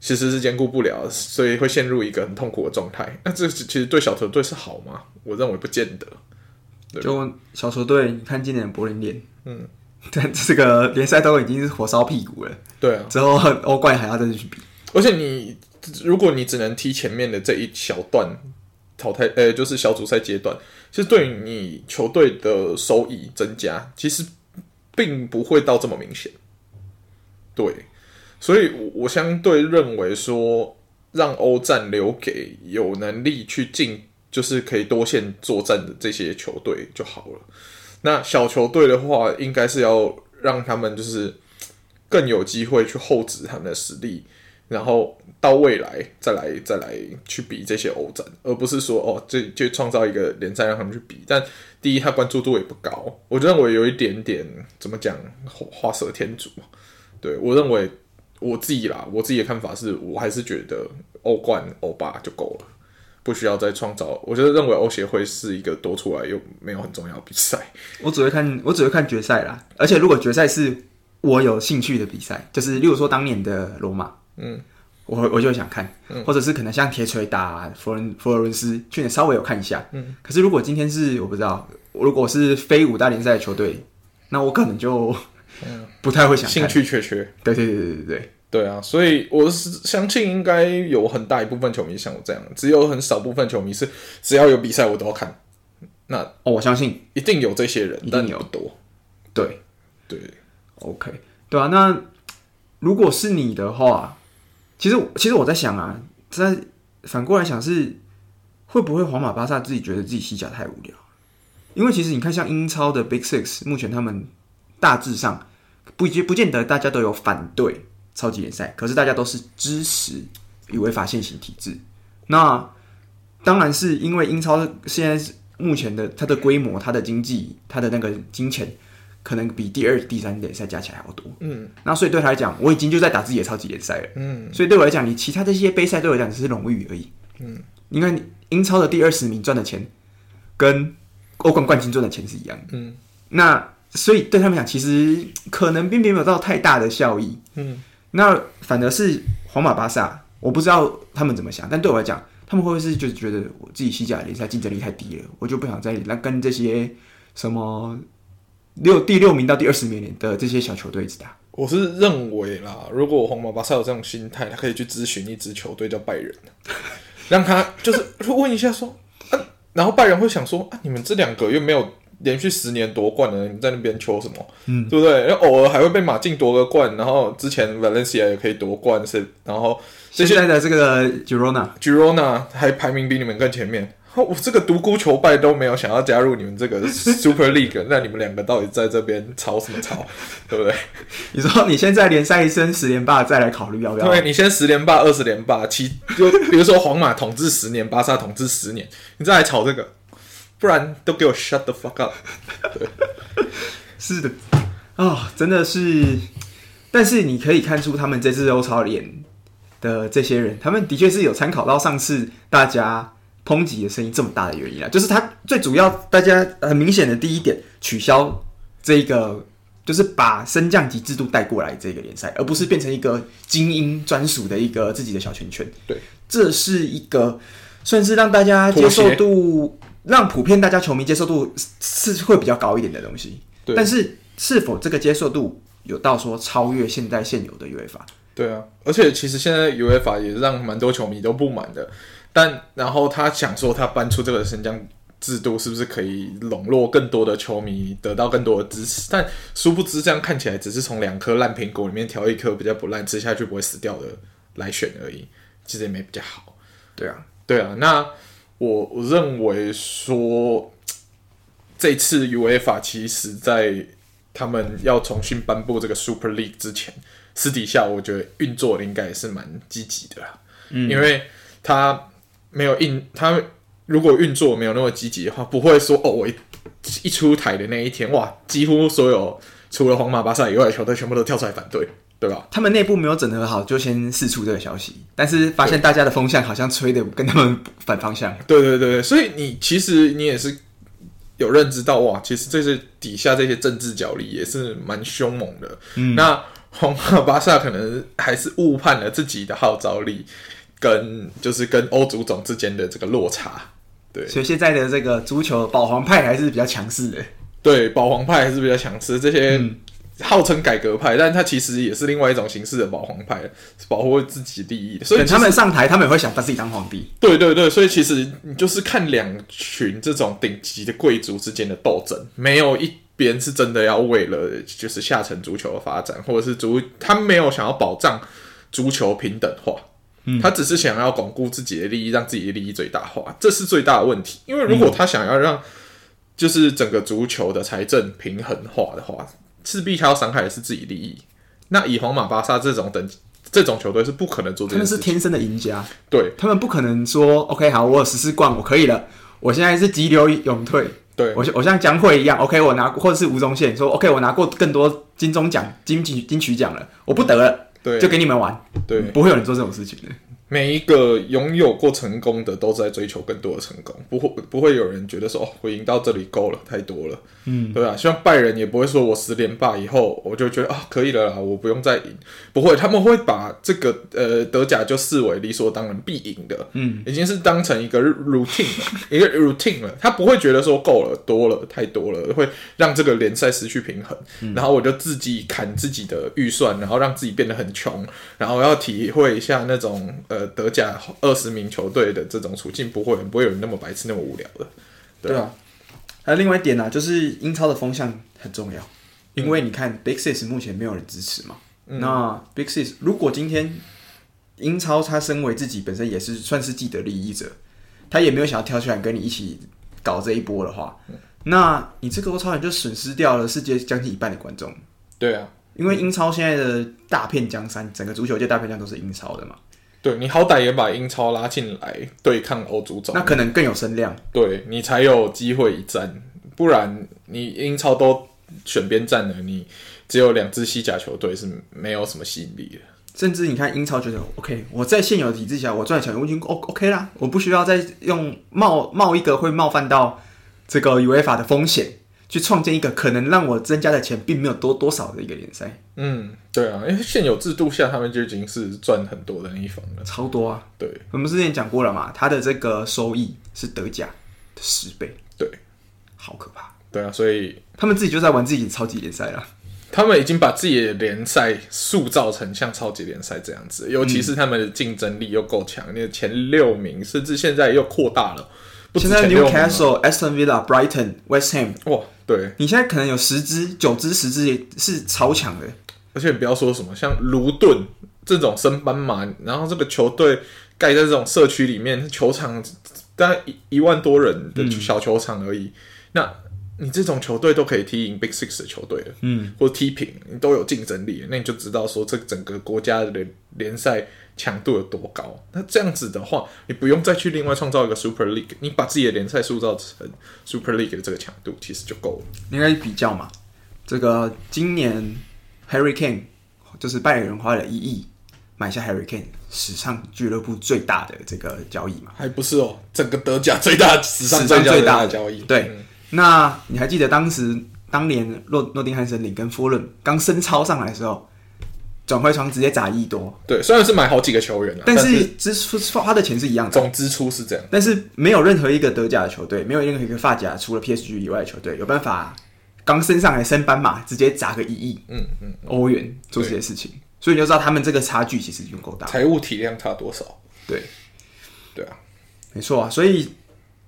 其实是兼顾不了，所以会陷入一个很痛苦的状态。那这其实对小球队是好吗？我认为不见得。就小球队，你看今年柏林联，嗯，但这个联赛都已经是火烧屁股了。对啊，之后欧冠还要再去比。而且你，如果你只能踢前面的这一小段淘汰，呃，就是小组赛阶段，其实对于你球队的收益增加，其实并不会到这么明显。对。所以，我相对认为说，让欧战留给有能力去进，就是可以多线作战的这些球队就好了。那小球队的话，应该是要让他们就是更有机会去厚植他们的实力，然后到未来再来再来去比这些欧战，而不是说哦，这就创造一个联赛让他们去比。但第一，他关注度也不高，我认为有一点点怎么讲，画蛇添足。对，我认为。我自己啦，我自己的看法是，我还是觉得欧冠、欧霸就够了，不需要再创造。我觉得认为欧协会是一个多出来又没有很重要的比赛。我只会看，我只会看决赛啦。而且如果决赛是我有兴趣的比赛，就是例如说当年的罗马，嗯，我我就想看，嗯、或者是可能像铁锤打佛伦佛罗伦斯，去年稍微有看一下，嗯。可是如果今天是我不知道，如果是非五大联赛的球队，那我可能就。嗯，不太会想兴趣缺缺，对对对对对对对啊！所以我是相信应该有很大一部分球迷像我这样，只有很少部分球迷是只要有比赛我都要看。那哦，我相信一定有这些人，一定有不多。对对，OK，对啊。那如果是你的话，其实其实我在想啊，在反过来想是会不会皇马、巴萨自己觉得自己西甲太无聊？因为其实你看，像英超的 Big Six，目前他们大致上。不不见得大家都有反对超级联赛，可是大家都是支持与违法现行体制。那当然是因为英超现在目前的它的规模、它的经济、它的那个金钱，可能比第二、第三联赛加起来还要多。嗯，那所以对他来讲，我已经就在打自己的超级联赛了。嗯，所以对我来讲，你其他这些杯赛对我来讲只是荣誉而已。嗯，你看英超的第二十名赚的钱，跟欧冠冠军赚的钱是一样的。嗯，那。所以对他们讲，其实可能并没有到太大的效益。嗯，那反而是皇马、巴萨，我不知道他们怎么想。但对我来讲，他们会不会是就是觉得我自己西甲联赛竞争力太低了，我就不想再来跟这些什么六第六名到第二十名的这些小球队一起打？我是认为啦，如果皇马、巴萨有这种心态，他可以去咨询一支球队叫拜仁，让他就是问一下说，啊，然后拜仁会想说啊，你们这两个又没有。连续十年夺冠了，你在那边求什么？嗯，对不对？然后偶尔还会被马竞夺个冠，然后之前 Valencia 也可以夺冠，是然后现在的这个 Girona，Girona 还排名比你们更前面，我这个独孤求败都没有想要加入你们这个 Super League，那你们两个到底在这边吵什么吵？对不对？你说你现在联赛一升十连霸，再来考虑要不要？对，你先十连霸、二十连霸，其就比如说皇马统治十年，巴萨统治十年，你再来吵这个，不然都给我 shut the fuck up。是的，啊、哦，真的是，但是你可以看出他们这次欧超联的这些人，他们的确是有参考到上次大家。抨击的声音这么大的原因啊，就是他最主要，大家很明显的第一点，取消这个，就是把升降级制度带过来这个联赛，而不是变成一个精英专属的一个自己的小圈圈。对，这是一个算是让大家接受度，让普遍大家球迷接受度是会比较高一点的东西。对，但是是否这个接受度有到说超越现在现有的 UEFA？对啊，而且其实现在 UEFA 也让蛮多球迷都不满的。但然后他想说，他搬出这个升降制度，是不是可以笼络更多的球迷，得到更多的支持？但殊不知，这样看起来只是从两颗烂苹果里面挑一颗比较不烂、吃下去不会死掉的来选而已，其实也没比较好。对啊，对啊。那我我认为说，这次 UEFA 其实在他们要重新颁布这个 Super League 之前，私底下我觉得运作的应该也是蛮积极的啦，嗯，因为他。没有运，他如果运作没有那么积极的话，不会说哦，我一,一出台的那一天，哇，几乎所有除了皇马、巴萨以外的球队全部都跳出来反对，对吧？他们内部没有整合好，就先试出这个消息，但是发现大家的风向好像吹的跟他们反方向。对对对，所以你其实你也是有认知到，哇，其实这些底下这些政治角力也是蛮凶猛的。嗯，那皇马、巴萨可能还是误判了自己的号召力。跟就是跟欧足总之间的这个落差，对，所以现在的这个足球保皇派还是比较强势的。对，保皇派还是比较强势。这些号称改革派，嗯、但他其实也是另外一种形式的保皇派，保护自己利益的。所以他们上台，他们也会想把自己当皇帝。对对对，所以其实你就是看两群这种顶级的贵族之间的斗争，没有一边是真的要为了就是下层足球的发展，或者是足，他没有想要保障足球平等化。他只是想要巩固自己的利益，让自己的利益最大化，这是最大的问题。因为如果他想要让就是整个足球的财政平衡化的话，势必他要伤害的是自己利益。那以皇马、巴萨这种等这种球队是不可能做这他们是天生的赢家，对。他们不可能说 OK 好，我有十四冠，我可以了，我现在是急流勇退。对。我，我像江慧一样，OK，我拿或者是吴宗宪说 OK，我拿过更多金钟奖、金曲金曲奖了，我不得了。对，就给你们玩，对，不会有人做这种事情的。每一个拥有过成功的，都在追求更多的成功，不会不会有人觉得说，哦，我赢到这里够了，太多了，嗯，对吧？希望拜仁也不会说我十连霸以后，我就觉得啊，可以了啦，我不用再赢，不会，他们会把这个呃德甲就视为理所当然必赢的，嗯，已经是当成一个 routine 了，一个 routine 了，他不会觉得说够了，多了，太多了，会让这个联赛失去平衡，嗯，然后我就自己砍自己的预算，然后让自己变得很穷，然后要体会一下那种呃。德甲二十名球队的这种处境，不会不会有人那么白痴那么无聊的，对，对啊。还有另外一点呢、啊，就是英超的风向很重要，因为你看 Big Six 目前没有人支持嘛。嗯、那 Big Six 如果今天英超他身为自己本身也是算是既得利益者，他也没有想要跳出来跟你一起搞这一波的话，嗯、那你这个欧超你就损失掉了世界将近一半的观众。对啊，因为英超现在的大片江山，整个足球界大片江都是英超的嘛。对，你好歹也把英超拉进来对抗欧足总，那可能更有声量，对你才有机会一战。不然你英超都选边站了，你只有两支西甲球队是没有什么吸引力的。甚至你看英超觉得 OK，我在现有的体制下我赚钱我已经 O OK 啦，我不需要再用冒冒一个会冒犯到这个 UEFA 的风险。去创建一个可能让我增加的钱并没有多多少的一个联赛。嗯，对啊，因为现有制度下，他们就已经是赚很多的那一方了，超多啊。对，我们之前讲过了嘛，他的这个收益是德甲的十倍。对，好可怕。对啊，所以他们自己就在玩自己的超级联赛了。他们已经把自己的联赛塑造成像超级联赛这样子，尤其是他们的竞争力又够强，那个前六名甚至现在又扩大了。现在 Newcastle、Aston Villa、Brighton、West Ham，哇，对，你现在可能有十支、九支、十支也是超强的。而且你不要说什么像卢顿这种升班马，然后这个球队盖在这种社区里面，球场大概一一万多人的小球场而已。嗯、那你这种球队都可以踢赢 Big Six 的球队了，嗯，或者踢平，你都有竞争力，那你就知道说这整个国家的联联赛强度有多高。那这样子的话，你不用再去另外创造一个 Super League，你把自己的联赛塑造成 Super League 的这个强度，其实就够了。应该比较嘛，这个今年 Harry Kane 就是拜仁花了一亿买下 Harry Kane，史上俱乐部最大的这个交易嘛？还不是哦，整个德甲最大史上最大的交易，对。嗯那你还记得当时当年诺诺丁汉森林跟富勒刚升超上来的时候，转会窗直接砸一亿多。对，虽然是买好几个球员，但是支出花的钱是一样的，总支出是这样。但是没有任何一个德甲的球队，没有任何一个法甲除了 PSG 以外的球队有办法刚升上来升班马，直接砸个一亿，嗯嗯，欧元做这些事情。所以你就知道他们这个差距其实已经够大，财务体量差多少？对，对啊，没错啊，所以。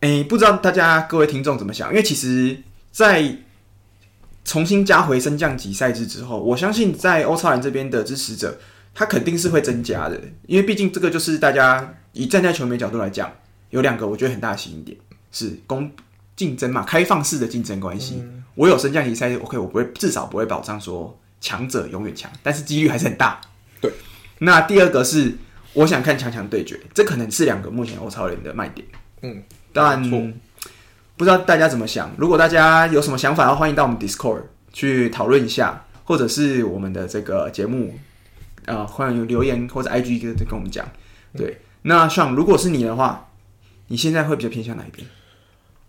哎、欸，不知道大家各位听众怎么想？因为其实，在重新加回升降级赛制之后，我相信在欧超联这边的支持者，他肯定是会增加的。因为毕竟这个就是大家以站在球迷角度来讲，有两个我觉得很大的吸引点是公竞争嘛，开放式的竞争关系。嗯、我有升降级赛，OK，我不会至少不会保障说强者永远强，但是几率还是很大。对。那第二个是我想看强强对决，这可能是两个目前欧超联的卖点。嗯。但不知道大家怎么想。如果大家有什么想法，要欢迎到我们 Discord 去讨论一下，或者是我们的这个节目，呃，欢迎留言或者 IG 跟跟我们讲。对，那像如果是你的话，你现在会比较偏向哪一边？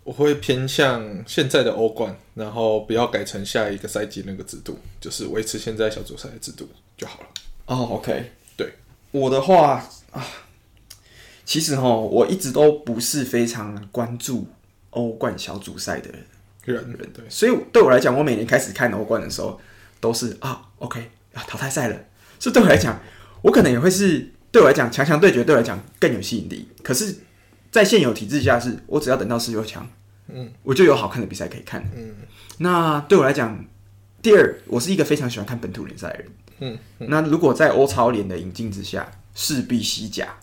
我会偏向现在的欧冠，然后不要改成下一个赛季那个制度，就是维持现在小组赛的制度就好了。哦，OK，对，我的话啊。其实哈，我一直都不是非常关注欧冠小组赛的人，人对，所以对我来讲，我每年开始看欧冠的时候，都是啊，OK 啊，淘汰赛了。所以对我来讲，我可能也会是对我来讲，强强对决对我来讲更有吸引力。可是，在现有体制下是，是我只要等到十六强，嗯，我就有好看的比赛可以看。嗯，那对我来讲，第二，我是一个非常喜欢看本土联赛的人。嗯，嗯，那如果在欧超联的引进之下，势必西甲。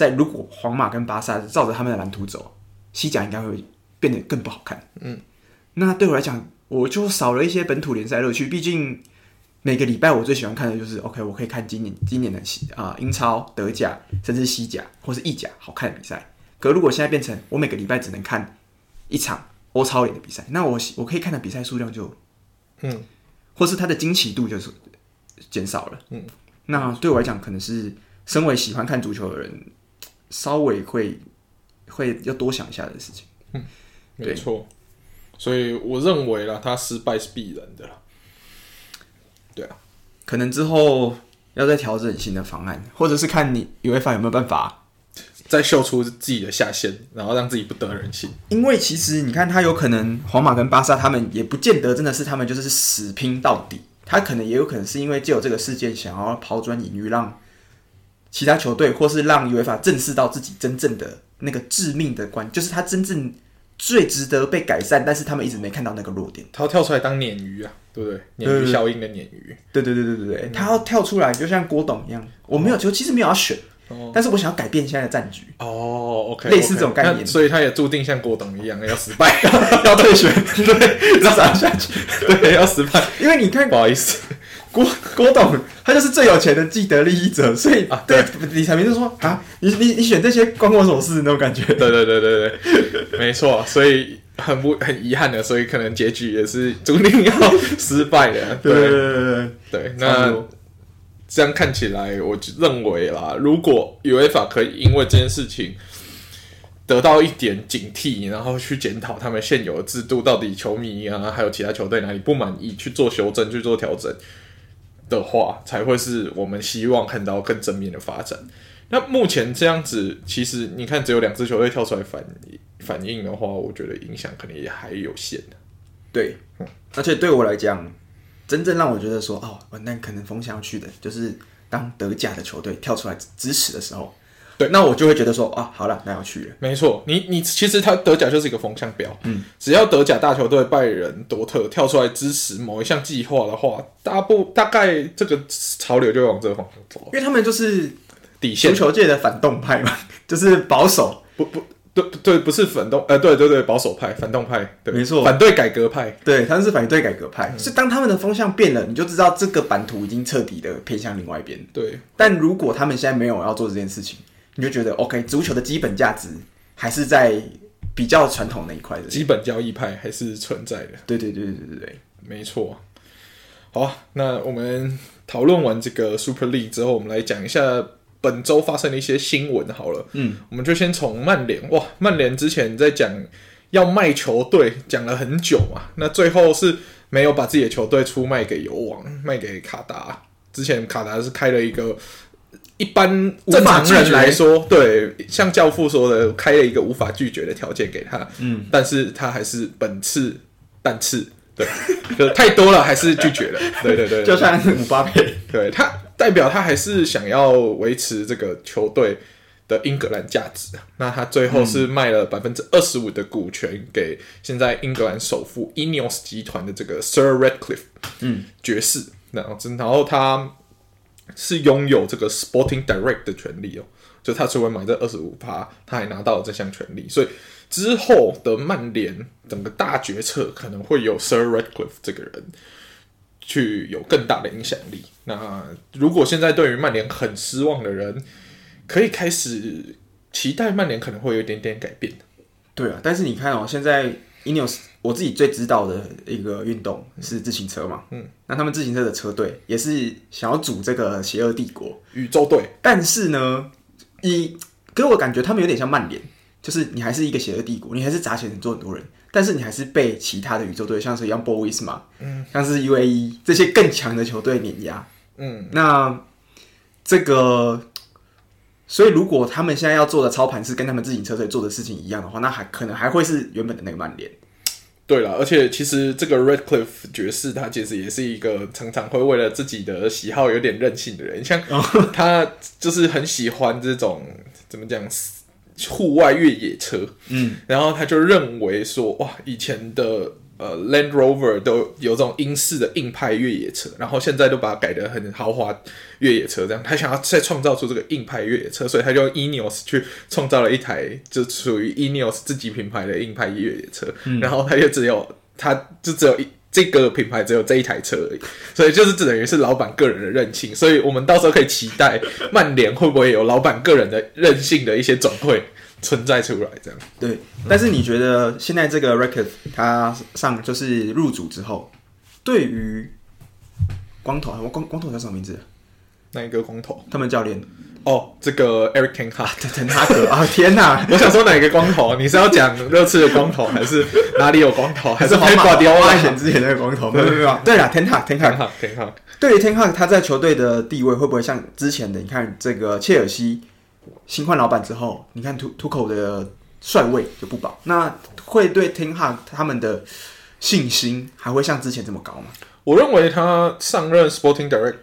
在如果皇马跟巴萨照着他们的蓝图走，西甲应该会变得更不好看。嗯，那对我来讲，我就少了一些本土联赛乐趣。毕竟每个礼拜我最喜欢看的就是，OK，我可以看今年今年的啊、呃、英超、德甲，甚至西甲或是意甲好看的比赛。可如果现在变成我每个礼拜只能看一场欧超联的比赛，那我我可以看的比赛数量就嗯，或是它的惊奇度就是减少了。嗯，那对我来讲，可能是身为喜欢看足球的人。稍微会会要多想一下的事情，嗯，没错，所以我认为啦，他失败是必然的啦，对啊，可能之后要再调整新的方案，或者是看你 UEFA 有没有办法再秀出自己的下限，然后让自己不得人心。因为其实你看，他有可能皇马跟巴萨他们也不见得真的是他们就是死拼到底，他可能也有可能是因为借有这个事件想要抛砖引玉让。其他球队，或是让 UEFA 正视到自己真正的那个致命的关，就是他真正最值得被改善，但是他们一直没看到那个弱点。他要跳出来当鲶鱼啊，对不对？鲶鱼效应的鲶鱼。对对对对对对，嗯、他要跳出来，就像郭董一样。我没有，球其实没有要选，哦、但是我想要改变现在的战局。哦，OK，类似这种概念，所以他也注定像郭董一样要失败，要退选，对，要砸下去，对，要失败。因为你看，不好意思。郭郭董，他就是最有钱的既得利益者，所以啊，对李彩明就说啊，你你你选这些关我什么事那种感觉。对对对对对，没错，所以很不很遗憾的，所以可能结局也是注定要失败的。对对对对对，那这样看起来，我认为啦，如果 UEFA 可以因为这件事情得到一点警惕，然后去检讨他们现有的制度，到底球迷啊，还有其他球队哪里不满意，去做修正，去做调整。的话，才会是我们希望看到更正面的发展。那目前这样子，其实你看，只有两支球队跳出来反反应的话，我觉得影响可能也还有限。对，而且对我来讲，真正让我觉得说，哦，那，可能风向去的，就是当德甲的球队跳出来支持的时候。对，那我就会觉得说啊，好了，那要去了。没错，你你其实他德甲就是一个风向标，嗯，只要德甲大球队拜仁、多特跳出来支持某一项计划的话，大部大概这个潮流就会往这个方向走，因为他们就是底线，足球界的反动派嘛，就是保守，不不对对，不是反动，呃，对对对，保守派、反动派，对，没错，反对改革派，对，他们是反对改革派。是、嗯、当他们的风向变了，你就知道这个版图已经彻底的偏向另外一边。对，但如果他们现在没有要做这件事情，你就觉得 OK，足球的基本价值还是在比较传统那一块的，基本交易派还是存在的。对对对对对对，没错。好，那我们讨论完这个 Super League 之后，我们来讲一下。本周发生的一些新闻，好了，嗯，我们就先从曼联哇，曼联之前在讲要卖球队，讲了很久嘛，那最后是没有把自己的球队出卖给油王，卖给卡达。之前卡达是开了一个一般正常人来说，对，像教父说的，开了一个无法拒绝的条件给他，嗯，但是他还是本次但次，对，就太多了，还是拒绝了，对对对，对，就像姆巴佩，对他。代表他还是想要维持这个球队的英格兰价值，那他最后是卖了百分之二十五的股权给现在英格兰首富 Ineos 集团的这个 Sir Redcliffe，嗯，爵士，然后，然后他是拥有这个 Sporting Direct 的权利哦，就他除了买这二十五趴，他还拿到了这项权利，所以之后的曼联整个大决策可能会有 Sir Ratcliffe 这个人。去有更大的影响力。那如果现在对于曼联很失望的人，可以开始期待曼联可能会有一点点改变。对啊，但是你看哦，现在 Ineos 我自己最知道的一个运动是自行车嘛，嗯，那他们自行车的车队也是想要组这个邪恶帝国。宇宙队，但是呢，一给我感觉他们有点像曼联，就是你还是一个邪恶帝国，你还是砸钱做很多人。但是你还是被其他的宇宙队，像是 Jumbo Visma 嘛，嗯，像是 UAE 这些更强的球队碾压，嗯，那这个，所以如果他们现在要做的操盘是跟他们自行车队做的事情一样的话，那还可能还会是原本的那个曼联。对了，而且其实这个 Redcliffe 爵士他其实也是一个常常会为了自己的喜好有点任性的人，像他就是很喜欢这种怎么讲？户外越野车，嗯，然后他就认为说，哇，以前的呃 Land Rover 都有这种英式的硬派越野车，然后现在都把它改得很豪华越野车，这样他想要再创造出这个硬派越野车，所以他就用 Ineos 去创造了一台就属于 Ineos 自己品牌的硬派越野车，嗯，然后他就只有他就只有一。这个品牌只有这一台车而已，所以就是等于是老板个人的任性，所以我们到时候可以期待曼联会不会有老板个人的任性的一些转会存在出来，这样。对，但是你觉得现在这个 Ratcliffe 他上就是入主之后，对于光头，我光光头叫什么名字？哪一个光头？他们教练。哦，这个 Eric Ten Hag，滕哈格啊！天哪，我想说哪个光头？你是要讲热刺的光头，还是哪里有光头？还是皇马迪奥以前之前那个光头？没有没有。对了，Ten Hag，Ten Hag，Ten Hag。对于 Ten Hag，他在球队的地位会不会像之前的？你看这个切尔西新换老板之后，你看土土口的帅位就不保，那会对 Ten Hag 他们的信心还会像之前这么高吗？我认为他上任 Sporting Direct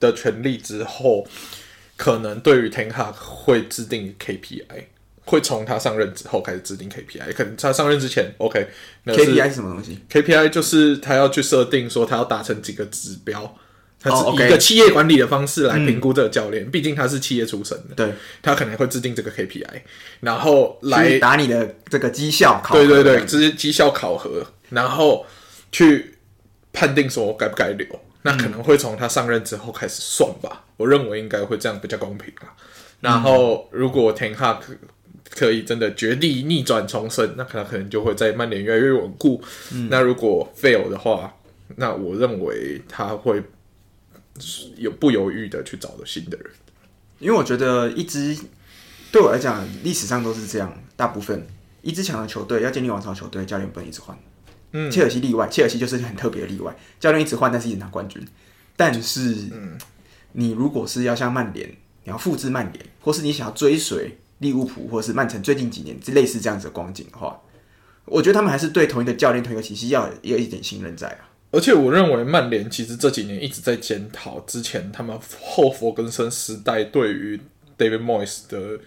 的权利之后。可能对于 Ten Hag 会制定 KPI，会从他上任之后开始制定 KPI。可能他上任之前，OK，KPI 是什么东西？KPI 就是他要去设定说他要达成几个指标，他是以一个企业管理的方式来评估这个教练。毕竟他是企业出身的，对，他可能会制定这个 KPI，然后来打你的这个绩效考核。对对对，这是绩效考核，然后去判定说该不该留。那可能会从他上任之后开始算吧，我认为应该会这样比较公平啊。然后如果 Ten Hag 可以真的绝地逆转重生，那可能可能就会在曼联越来越稳固。嗯、那如果 fail 的话，那我认为他会有不犹豫的去找了新的人，因为我觉得一支对我来讲历史上都是这样，大部分一支强的球队要建立王朝球队，教练不能一直换。嗯，切尔西例外，切尔西就是很特别的例外，教练一直换，但是一直拿冠军。但是，嗯，你如果是要像曼联，你要复制曼联，或是你想要追随利物浦或是曼城最近几年类似这样子的光景的话，我觉得他们还是对同一个教练、同一个体系要有一点信任在啊。而且，我认为曼联其实这几年一直在检讨之前他们后佛根森时代对于 David Moyes 的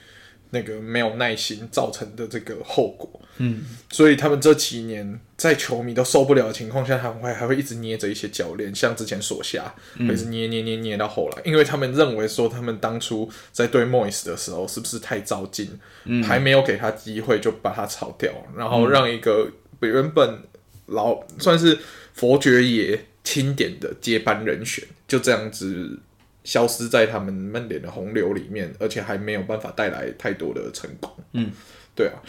那个没有耐心造成的这个后果。嗯，所以他们这几年在球迷都受不了的情况下，还会还会一直捏着一些教练，像之前索夏，会是捏捏捏捏到后来，因为他们认为说他们当初在对 Moyes 的时候是不是太照进，嗯，还没有给他机会就把他炒掉，然后让一个原本老算是佛爵爷钦点的接班人选就这样子消失在他们曼联的洪流里面，而且还没有办法带来太多的成功。嗯，对啊。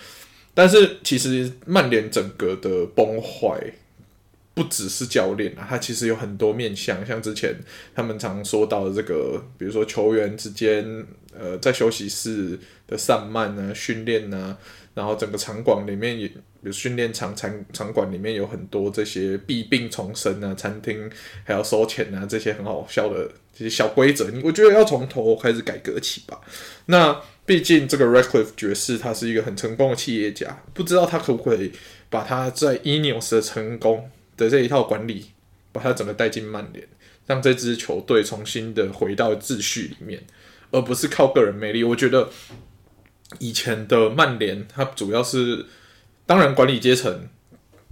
但是其实曼联整个的崩坏不只是教练啊，他其实有很多面向，像之前他们常说到的这个，比如说球员之间，呃，在休息室的散漫啊、训练啊，然后整个场馆里面也，比如训练场场场馆里面有很多这些弊病丛生啊，餐厅还要收钱啊，这些很好笑的这些小规则，我觉得要从头开始改革起吧。那。毕竟这个 Ratcliffe 爵士他是一个很成功的企业家，不知道他可不可以把他在 Ineos 的成功的这一套管理，把他整个带进曼联，让这支球队重新的回到秩序里面，而不是靠个人魅力。我觉得以前的曼联，他主要是当然管理阶层。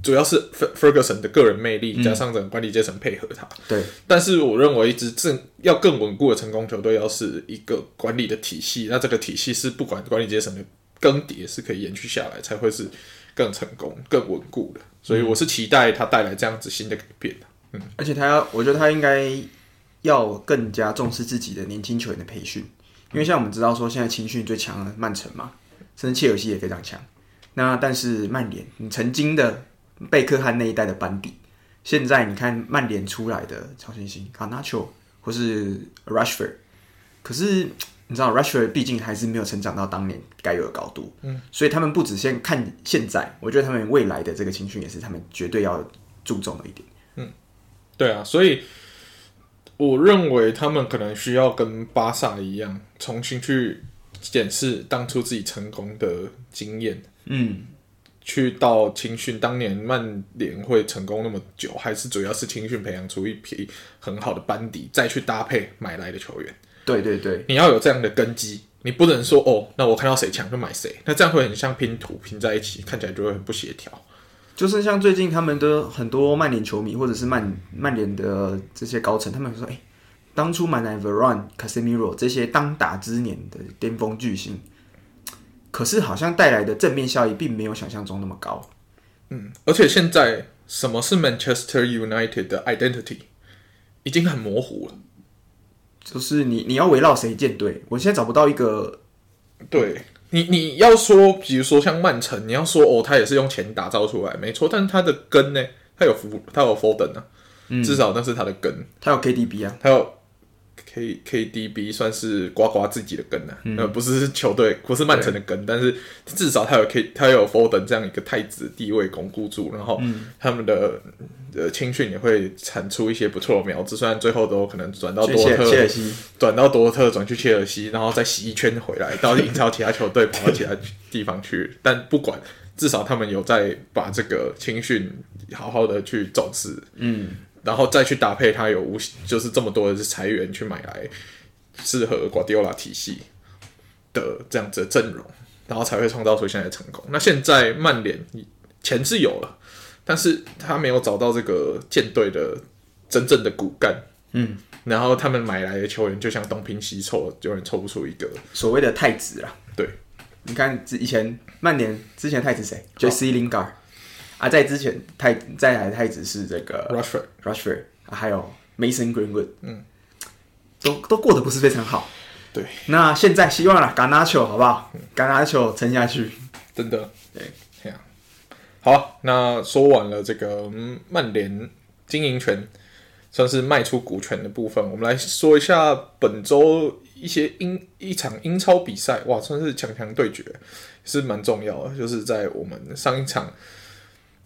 主要是 Ferguson 的个人魅力，加上整个管理阶层配合他。嗯、对，但是我认为一支正要更稳固的成功球队，要是一个管理的体系，那这个体系是不管管理阶层的更迭是可以延续下来，才会是更成功、更稳固的。所以我是期待他带来这样子新的改变的。嗯，而且他要，我觉得他应该要更加重视自己的年轻球员的培训，因为像我们知道说，现在青训最强的曼城嘛，甚至切尔西也非常强。那但是曼联，你曾经的。贝克汉那一代的班底，现在你看曼联出来的超新星卡纳乔或是 Rashford，可是你知道 Rashford 毕竟还是没有成长到当年该有的高度，嗯，所以他们不只先看现在，我觉得他们未来的这个青训也是他们绝对要注重的一点，嗯，对啊，所以我认为他们可能需要跟巴萨一样，重新去检视当初自己成功的经验，嗯。去到青训，当年曼联会成功那么久，还是主要是青训培养出一批很好的班底，再去搭配买来的球员。对对对，你要有这样的根基，你不能说哦，那我看到谁强就买谁，那这样会很像拼图拼在一起，看起来就会很不协调。就是像最近他们的很多曼联球迷，或者是曼曼联的这些高层，他们说，哎，当初买来 Varane、Casemiro 这些当打之年的巅峰巨星。可是好像带来的正面效益并没有想象中那么高。嗯，而且现在什么是 Manchester United 的 identity 已经很模糊了。就是你你要围绕谁建队？我现在找不到一个。对你你要说，比如说像曼城，你要说哦，他也是用钱打造出来，没错。但是他的根呢？他有福，他有 Foden 啊，嗯、至少那是他的根。他有 KDB 啊，他有。K KDB 算是刮刮自己的根啊，呃、嗯，不是球队，不是曼城的根，但是至少他有 K，他有 Foden 这样一个太子地位巩固住，然后他们的呃青训也会产出一些不错的苗子，虽然最后都可能转到多特，切尔西，转到多特，转去切尔西，然后再洗一圈回来，到英超其他球队跑到其他地方去，但不管，至少他们有在把这个青训好好的去重视，嗯。然后再去搭配他有无就是这么多的财源去买来适合瓜迪奥拉体系的这样子的阵容，然后才会创造出现在的成功。那现在曼联钱是有了，但是他没有找到这个舰队的真正的骨干，嗯，然后他们买来的球员就像东拼西凑，永远凑不出一个所谓的太子啊。对，你看以前曼联之前太子谁？Jesse Lingard。啊，在之前太再来太子是这个 Rashford，Rashford，还有 Mason Greenwood，嗯，都都过得不是非常好。对，那现在希望了，Garnacho 好不好？Garnacho 撑下去，真的，对，这样。好，那说完了这个曼联经营权算是卖出股权的部分，我们来说一下本周一些英一场英超比赛，哇，算是强强对决，是蛮重要的，就是在我们上一场。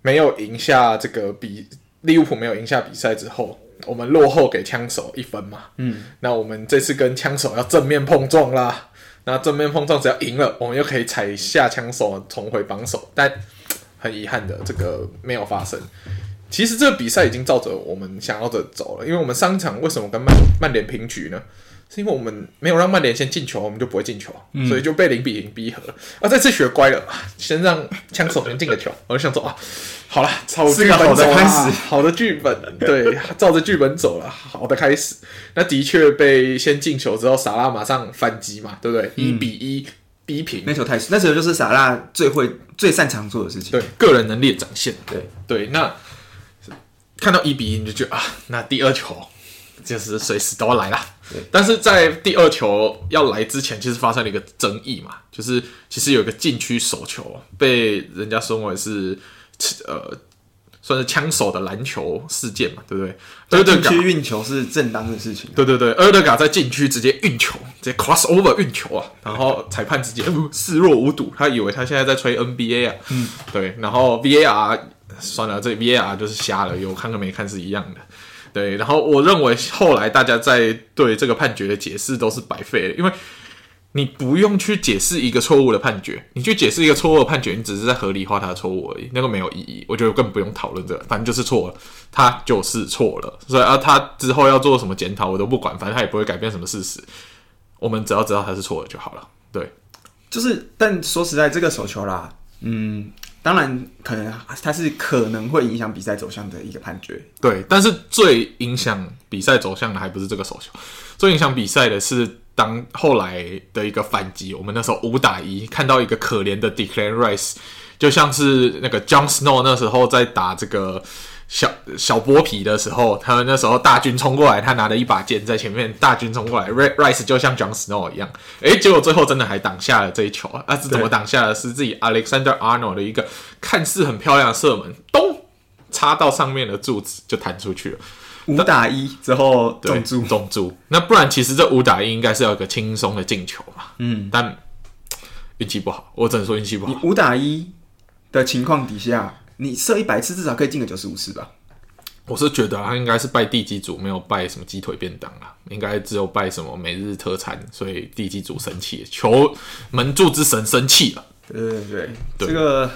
没有赢下这个比利物浦没有赢下比赛之后，我们落后给枪手一分嘛。嗯，那我们这次跟枪手要正面碰撞啦。那正面碰撞只要赢了，我们又可以踩下枪手重回榜首。但 很遗憾的，这个没有发生。其实这个比赛已经照着我们想要的走了，因为我们上一场为什么跟曼曼联平局呢？是因为我们没有让曼联先进球，我们就不会进球，嗯、所以就被零比零逼和。啊，这次学乖了，先让枪手先进个球。我就想说啊，好了，超剧本好的开始，好的剧本，对，照着剧本走了，好的开始。那的确被先进球之后，萨拉马上反击嘛，对不对？一、嗯、比一逼平，那球太，那球就是萨拉最会、最擅长做的事情，对，个人能力的展现。对对，那看到一比一，你就觉得啊，那第二球就是随时都要来了。但是在第二球要来之前，其实发生了一个争议嘛，就是其实有一个禁区手球被人家说为是呃算是枪手的篮球事件嘛，对不对？对对，禁区运球是正当的事情。对对对，厄德嘎在禁区直接运球，直接 cross over 运球啊，然后裁判直接视若无睹，他以为他现在在吹 NBA 啊，嗯，对，然后 VAR 算了，这 VAR 就是瞎了，有看跟没看是一样的。对，然后我认为后来大家在对这个判决的解释都是白费了，因为你不用去解释一个错误的判决，你去解释一个错误的判决，你只是在合理化它的错误而已，那个没有意义。我觉得更不用讨论这个，反正就是错了，他就是错了，所以啊，他之后要做什么检讨我都不管，反正他也不会改变什么事实，我们只要知道他是错了就好了。对，就是，但说实在，这个手球啦，嗯。当然，可能它是可能会影响比赛走向的一个判决。对，但是最影响比赛走向的还不是这个手球，最影响比赛的是当后来的一个反击。我们那时候五打一，看到一个可怜的 Declan Rice，就像是那个 John Snow 那时候在打这个。小小剥皮的时候，他们那时候大军冲过来，他拿了一把剑在前面，大军冲过来，Rice 就像 John Snow 一样，诶，结果最后真的还挡下了这一球啊！啊，是怎么挡下的？是自己 Alexander Arnold 的一个看似很漂亮的射门，咚，插到上面的柱子就弹出去了。五打一之后中柱，中柱。那不然其实这五打一应该是要有一个轻松的进球嘛？嗯，但运气不好，我只能说运气不好。你五打一的情况底下。你射一百次，至少可以进个九十五次吧？我是觉得他应该是拜地基主，没有拜什么鸡腿便当啊，应该只有拜什么每日特餐，所以地基主生气，球门柱之神生气了。对对对，对这个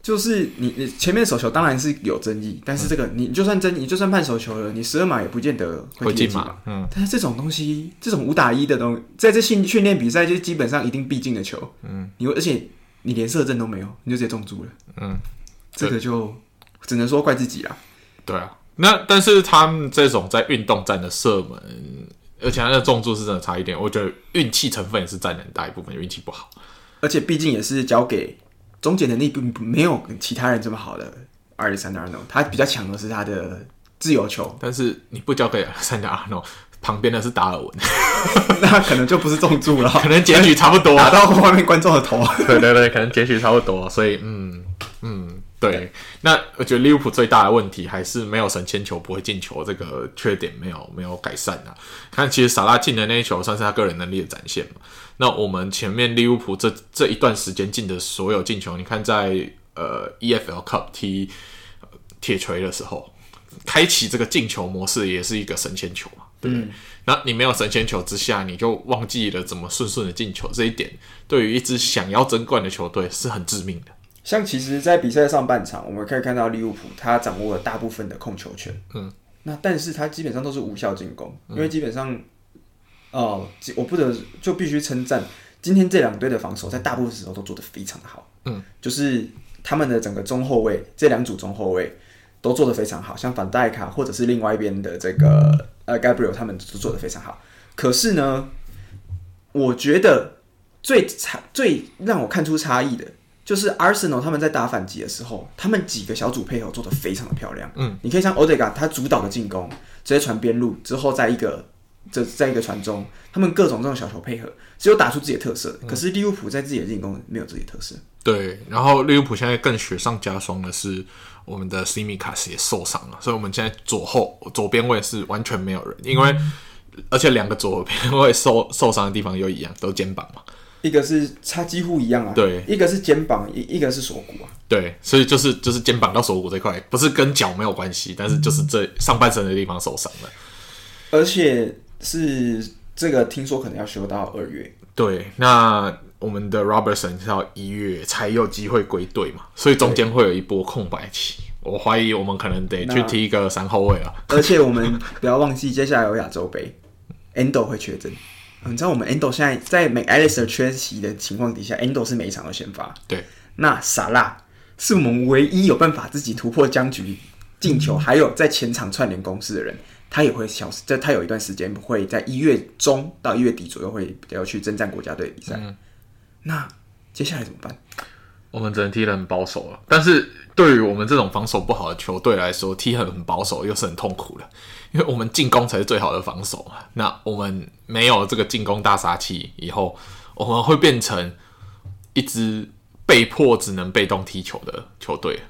就是你你前面手球当然是有争议，但是这个、嗯、你就算争，你就算判手球了，你十二码也不见得会进嘛。嗯，但是这种东西，这种五打一的东西，在这训训练比赛就基本上一定必进的球。嗯，你而且。你连射正都没有，你就直接中柱了。嗯，这个就只能说怪自己啊。对啊，那但是他们这种在运动战的射门，而且他的中柱是真的差一点。我觉得运气成分也是占很大一部分，运气不好。而且毕竟也是交给终结能力并没有其他人这么好的 Alexander Arnold，他比较强的是他的自由球。但是你不交给 Alexander Arnold。旁边的是达尔文，那可能就不是中柱了，可能结局差不多，打到外面观众的头。对对对，可能结局差不多，所以嗯嗯，对。那我觉得利物浦最大的问题还是没有神仙球不会进球这个缺点没有没有改善啊。看，其实萨拉进的那一球算是他个人能力的展现嘛。那我们前面利物浦这这一段时间进的所有进球，你看在呃 EFL Cup 踢铁锤的时候，开启这个进球模式也是一个神仙球嘛。嗯，那你没有神仙球之下，你就忘记了怎么顺顺的进球，这一点对于一支想要争冠的球队是很致命的。像其实，在比赛上半场，我们可以看到利物浦他掌握了大部分的控球权，嗯，那但是他基本上都是无效进攻，因为基本上，哦、呃，我不得就必须称赞今天这两队的防守在大部分时候都做得非常的好，嗯，就是他们的整个中后卫这两组中后卫都做得非常好，像反戴卡或者是另外一边的这个。呃，Gabriel 他们都做得非常好，可是呢，我觉得最差、最让我看出差异的，就是 Arsenal 他们在打反击的时候，他们几个小组配合做的非常的漂亮。嗯，你可以像 Odegaard 他主导的进攻，直接传边路之后，在一个这在一个传中，他们各种这种小球配合，只有打出自己的特色。可是利物浦在自己的进攻没有自己的特色。对，然后利物浦现在更雪上加霜的是。我们的 Tsimikas 也受伤了，所以我们现在左后左边位是完全没有人，因为、嗯、而且两个左边位受受伤的地方又一样，都肩膀嘛，一个是差几乎一样啊，对，一个是肩膀，一一个是锁骨啊，对，所以就是就是肩膀到锁骨这块不是跟脚没有关系，但是就是这上半身的地方受伤了，而且是这个听说可能要休到二月，对，那。我们的 Robertson 是要一月才有机会归队嘛，所以中间会有一波空白期。我怀疑我们可能得去踢一个三后卫了。而且我们不要忘记，接下来有亚洲杯 Endo 会缺阵。你知道我们 Endo 现在在 McAllister 缺席的情况底下，Endo 是每一场都先发。对，那萨拉是我们唯一有办法自己突破僵局进球，还有在前场串联攻势的人，他也会消失。这他有一段时间会在一月中到一月底左右会要去征战国家队比赛。嗯、那接下来怎么办？我们只能踢得很保守了。但是对于我们这种防守不好的球队来说，踢很很保守又是很痛苦的。因为我们进攻才是最好的防守嘛。那我们没有这个进攻大杀器，以后我们会变成一支被迫只能被动踢球的球队。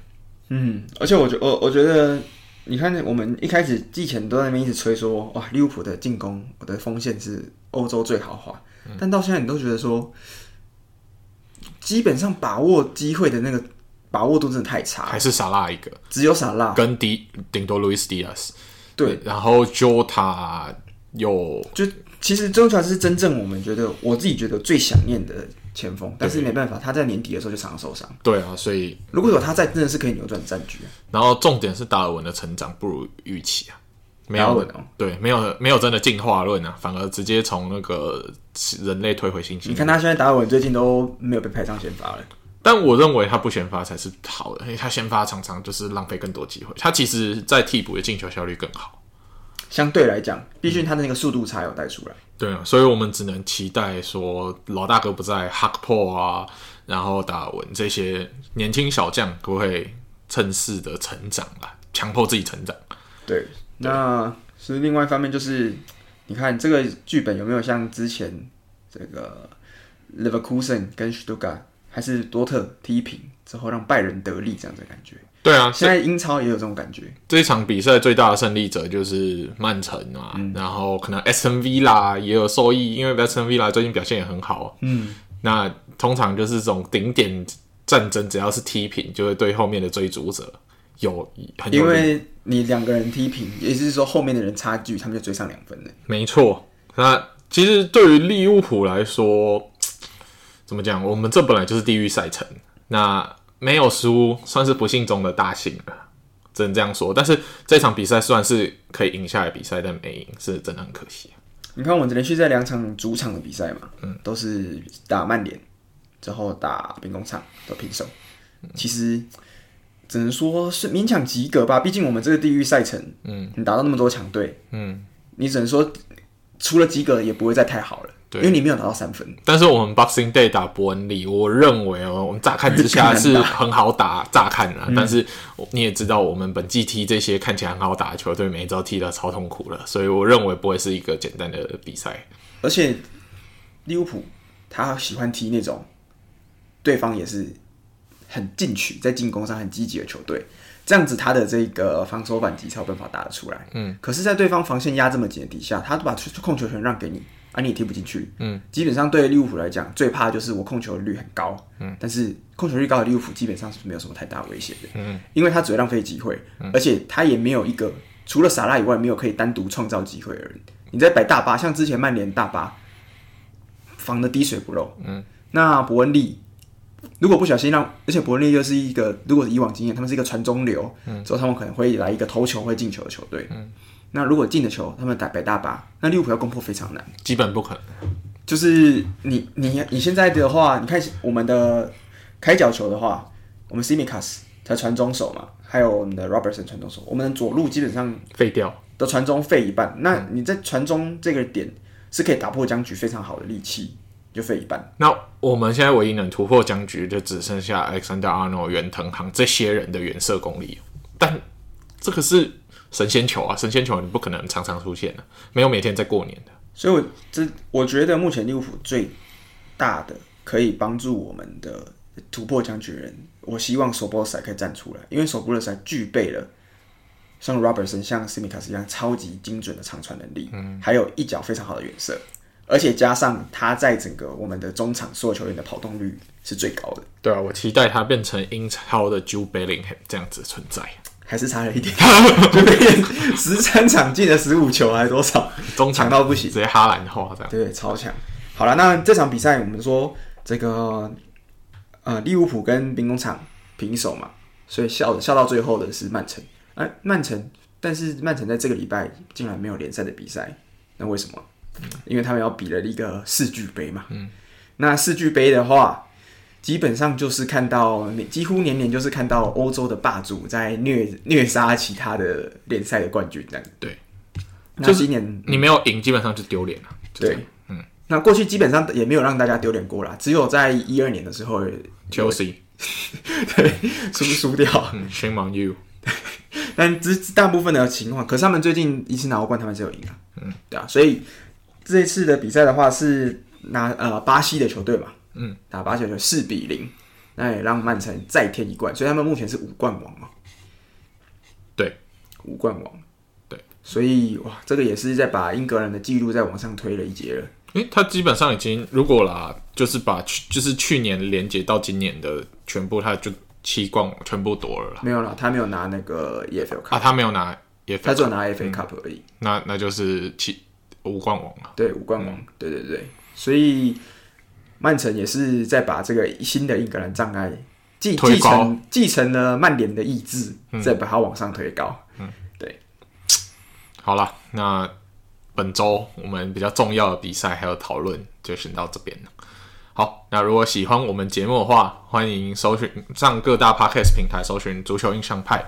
嗯，而且我觉我我觉得，你看我们一开始季前都在那边一直吹说，哇，利物浦的进攻，我的锋线是欧洲最豪华。嗯、但到现在你都觉得说，基本上把握机会的那个把握度真的太差。还是萨拉一个，只有萨拉跟迪顶多路易斯迪亚斯。对，然后 Jota 有，就其实 Jota 是真正我们觉得我自己觉得最想念的前锋，但是没办法，他在年底的时候就常常受伤。对啊，所以如果有他在，真的是可以扭转战局。然后重点是达尔文的成长不如预期啊，没有，哦、对，没有没有真的进化论啊，反而直接从那个人类退回信心。你看他现在达尔文最近都没有被派上先发了。但我认为他不先发才是好的，因为他先发常常就是浪费更多机会。他其实，在替补的进球效率更好。相对来讲，毕竟他的那个速度差有带出来。对啊，所以我们只能期待说，老大哥不在，哈克破啊，然后达尔文这些年轻小将不会趁势的成长啊，强迫自己成长。对，对那是另外一方面，就是你看这个剧本有没有像之前这个 Leverkusen 跟 Stuttgart 还是多特踢平之后让拜仁得利这样的感觉。对啊，现在英超也有这种感觉。这一场比赛最大的胜利者就是曼城啊，嗯、然后可能 Aston Villa 也有受益，因为 Aston Villa 最近表现也很好。嗯，那通常就是这种顶点战争，只要是踢平，就会对后面的追逐者有很有。因为你两个人踢平，也就是说后面的人差距，他们就追上两分了。没错，那其实对于利物浦来说。怎么讲？我们这本来就是地狱赛程，那没有输算是不幸中的大幸了，只能这样说。但是这场比赛算是可以赢下来比赛，但没赢，是真的很可惜。你看，我们连续在两场主场的比赛嘛，嗯，都是打曼联，之后打兵工厂都平手，嗯、其实只能说是勉强及格吧。毕竟我们这个地域赛程，嗯，你打到那么多强队，嗯，你只能说除了及格也不会再太好了。对，因为你没有拿到三分，但是我们 Boxing Day 打伯恩利，我认为哦，我们乍看之下是 很好打，乍看啊，嗯、但是你也知道，我们本季踢这些看起来很好打的球队，每一招踢的超痛苦了，所以我认为不会是一个简单的比赛。而且利物浦他喜欢踢那种对方也是很进取，在进攻上很积极的球队，这样子他的这个防守反击才有办法打得出来。嗯，可是，在对方防线压这么紧的底下，他都把控球权让给你。啊，你也踢不进去。嗯，基本上对利物浦来讲，最怕的就是我控球率很高。嗯，但是控球率高的利物浦基本上是没有什么太大威胁的。嗯，因为他只会浪费机会，嗯、而且他也没有一个除了萨拉以外，没有可以单独创造机会的人。你在摆大巴，像之前曼联大巴防的滴水不漏。嗯，那伯恩利如果不小心让，而且伯恩利又是一个，如果是以往经验，他们是一个传中流，嗯，之后他们可能会来一个头球会进球的球队。嗯。那如果进的球，他们打北大巴，那利物浦要攻破非常难，基本不可能。就是你你你现在的话，你看我们的开角球的话，我们 Tsimikas 才传中手嘛，还有我们的 Robertson 传中手，我们的左路基本上废掉，的传中废一半。那你在传中这个点是可以打破僵局非常好的利器，就废一半。那我们现在唯一能突破僵局，就只剩下 Alexander Arnold、袁腾航这些人的原射功力，但这个是。神仙球啊，神仙球你不可能常常出现的，没有每天在过年的。所以我，我这我觉得目前利物浦最大的可以帮助我们的突破僵局人，我希望索波塞可以站出来，因为索波塞具备了像 Robertson、像 Tsimikas 一样超级精准的长传能力，嗯，还有一脚非常好的远射，而且加上他在整个我们的中场所有球员的跑动率是最高的。对啊，我期待他变成英超的 Jude Bellingham 这样子的存在。还是差了一点，就变十三场进了十五球，还是多少？中强到不行，直接哈兰化这样。对，超强。好了，那这场比赛我们说这个呃利物浦跟兵工厂平手嘛，所以笑笑到最后的是曼城。哎、呃，曼城，但是曼城在这个礼拜竟然没有联赛的比赛，那为什么？因为他们要比了一个世俱杯嘛。嗯，那世俱杯的话，基本上就是看到几乎年年就是看到欧洲的霸主在虐虐杀其他的联赛的冠军这样。对，那今年你没有赢，基本上就丢脸了。对，嗯，那过去基本上也没有让大家丢脸过啦，只有在一二年的时候，Chelsea 对输 输掉，Shame on you。但只大部分的情况，可是他们最近一次拿欧冠，他们是有赢啊。嗯，对啊，所以这一次的比赛的话是拿呃巴西的球队嘛，嗯，打巴西球四比零，那也让曼城再添一冠，所以他们目前是五冠王嘛。对，五冠王。对，所以哇，这个也是在把英格兰的记录再往上推了一截了。诶、欸，他基本上已经如果啦，就是把去就是去年连接到今年的全部，他就。七冠全部夺了啦，没有了，他没有拿那个 EFL Cup 啊，他没有拿 EFL，他只有拿 FA Cup 而已。嗯、那那就是七五冠王啊，对，五冠王，嗯、对对对。所以曼城也是在把这个新的英格兰障碍继继承继承了曼联的意志，嗯、再把它往上推高。嗯，对。好了，那本周我们比较重要的比赛还有讨论就先到这边了。好，那如果喜欢我们节目的话，欢迎搜寻上各大 podcast 平台搜寻“足球印象派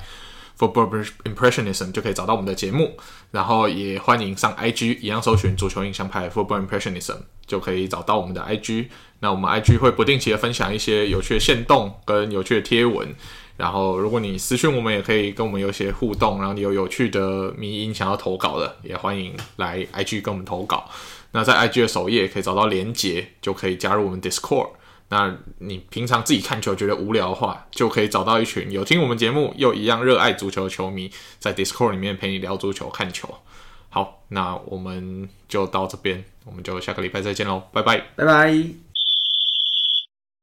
”（Football Impressionism） 就可以找到我们的节目。然后也欢迎上 IG，一样搜寻“足球印象派 Football Impressionism” 就可以找到我们的 IG。那我们 IG 会不定期的分享一些有趣的线动跟有趣的贴文。然后如果你私讯我们，也可以跟我们有一些互动。然后你有有趣的迷因想要投稿的，也欢迎来 IG 跟我们投稿。那在 IG 的首页可以找到连结，就可以加入我们 Discord。那你平常自己看球觉得无聊的话，就可以找到一群有听我们节目又一样热爱足球的球迷，在 Discord 里面陪你聊足球、看球。好，那我们就到这边，我们就下个礼拜再见喽，拜拜，拜拜。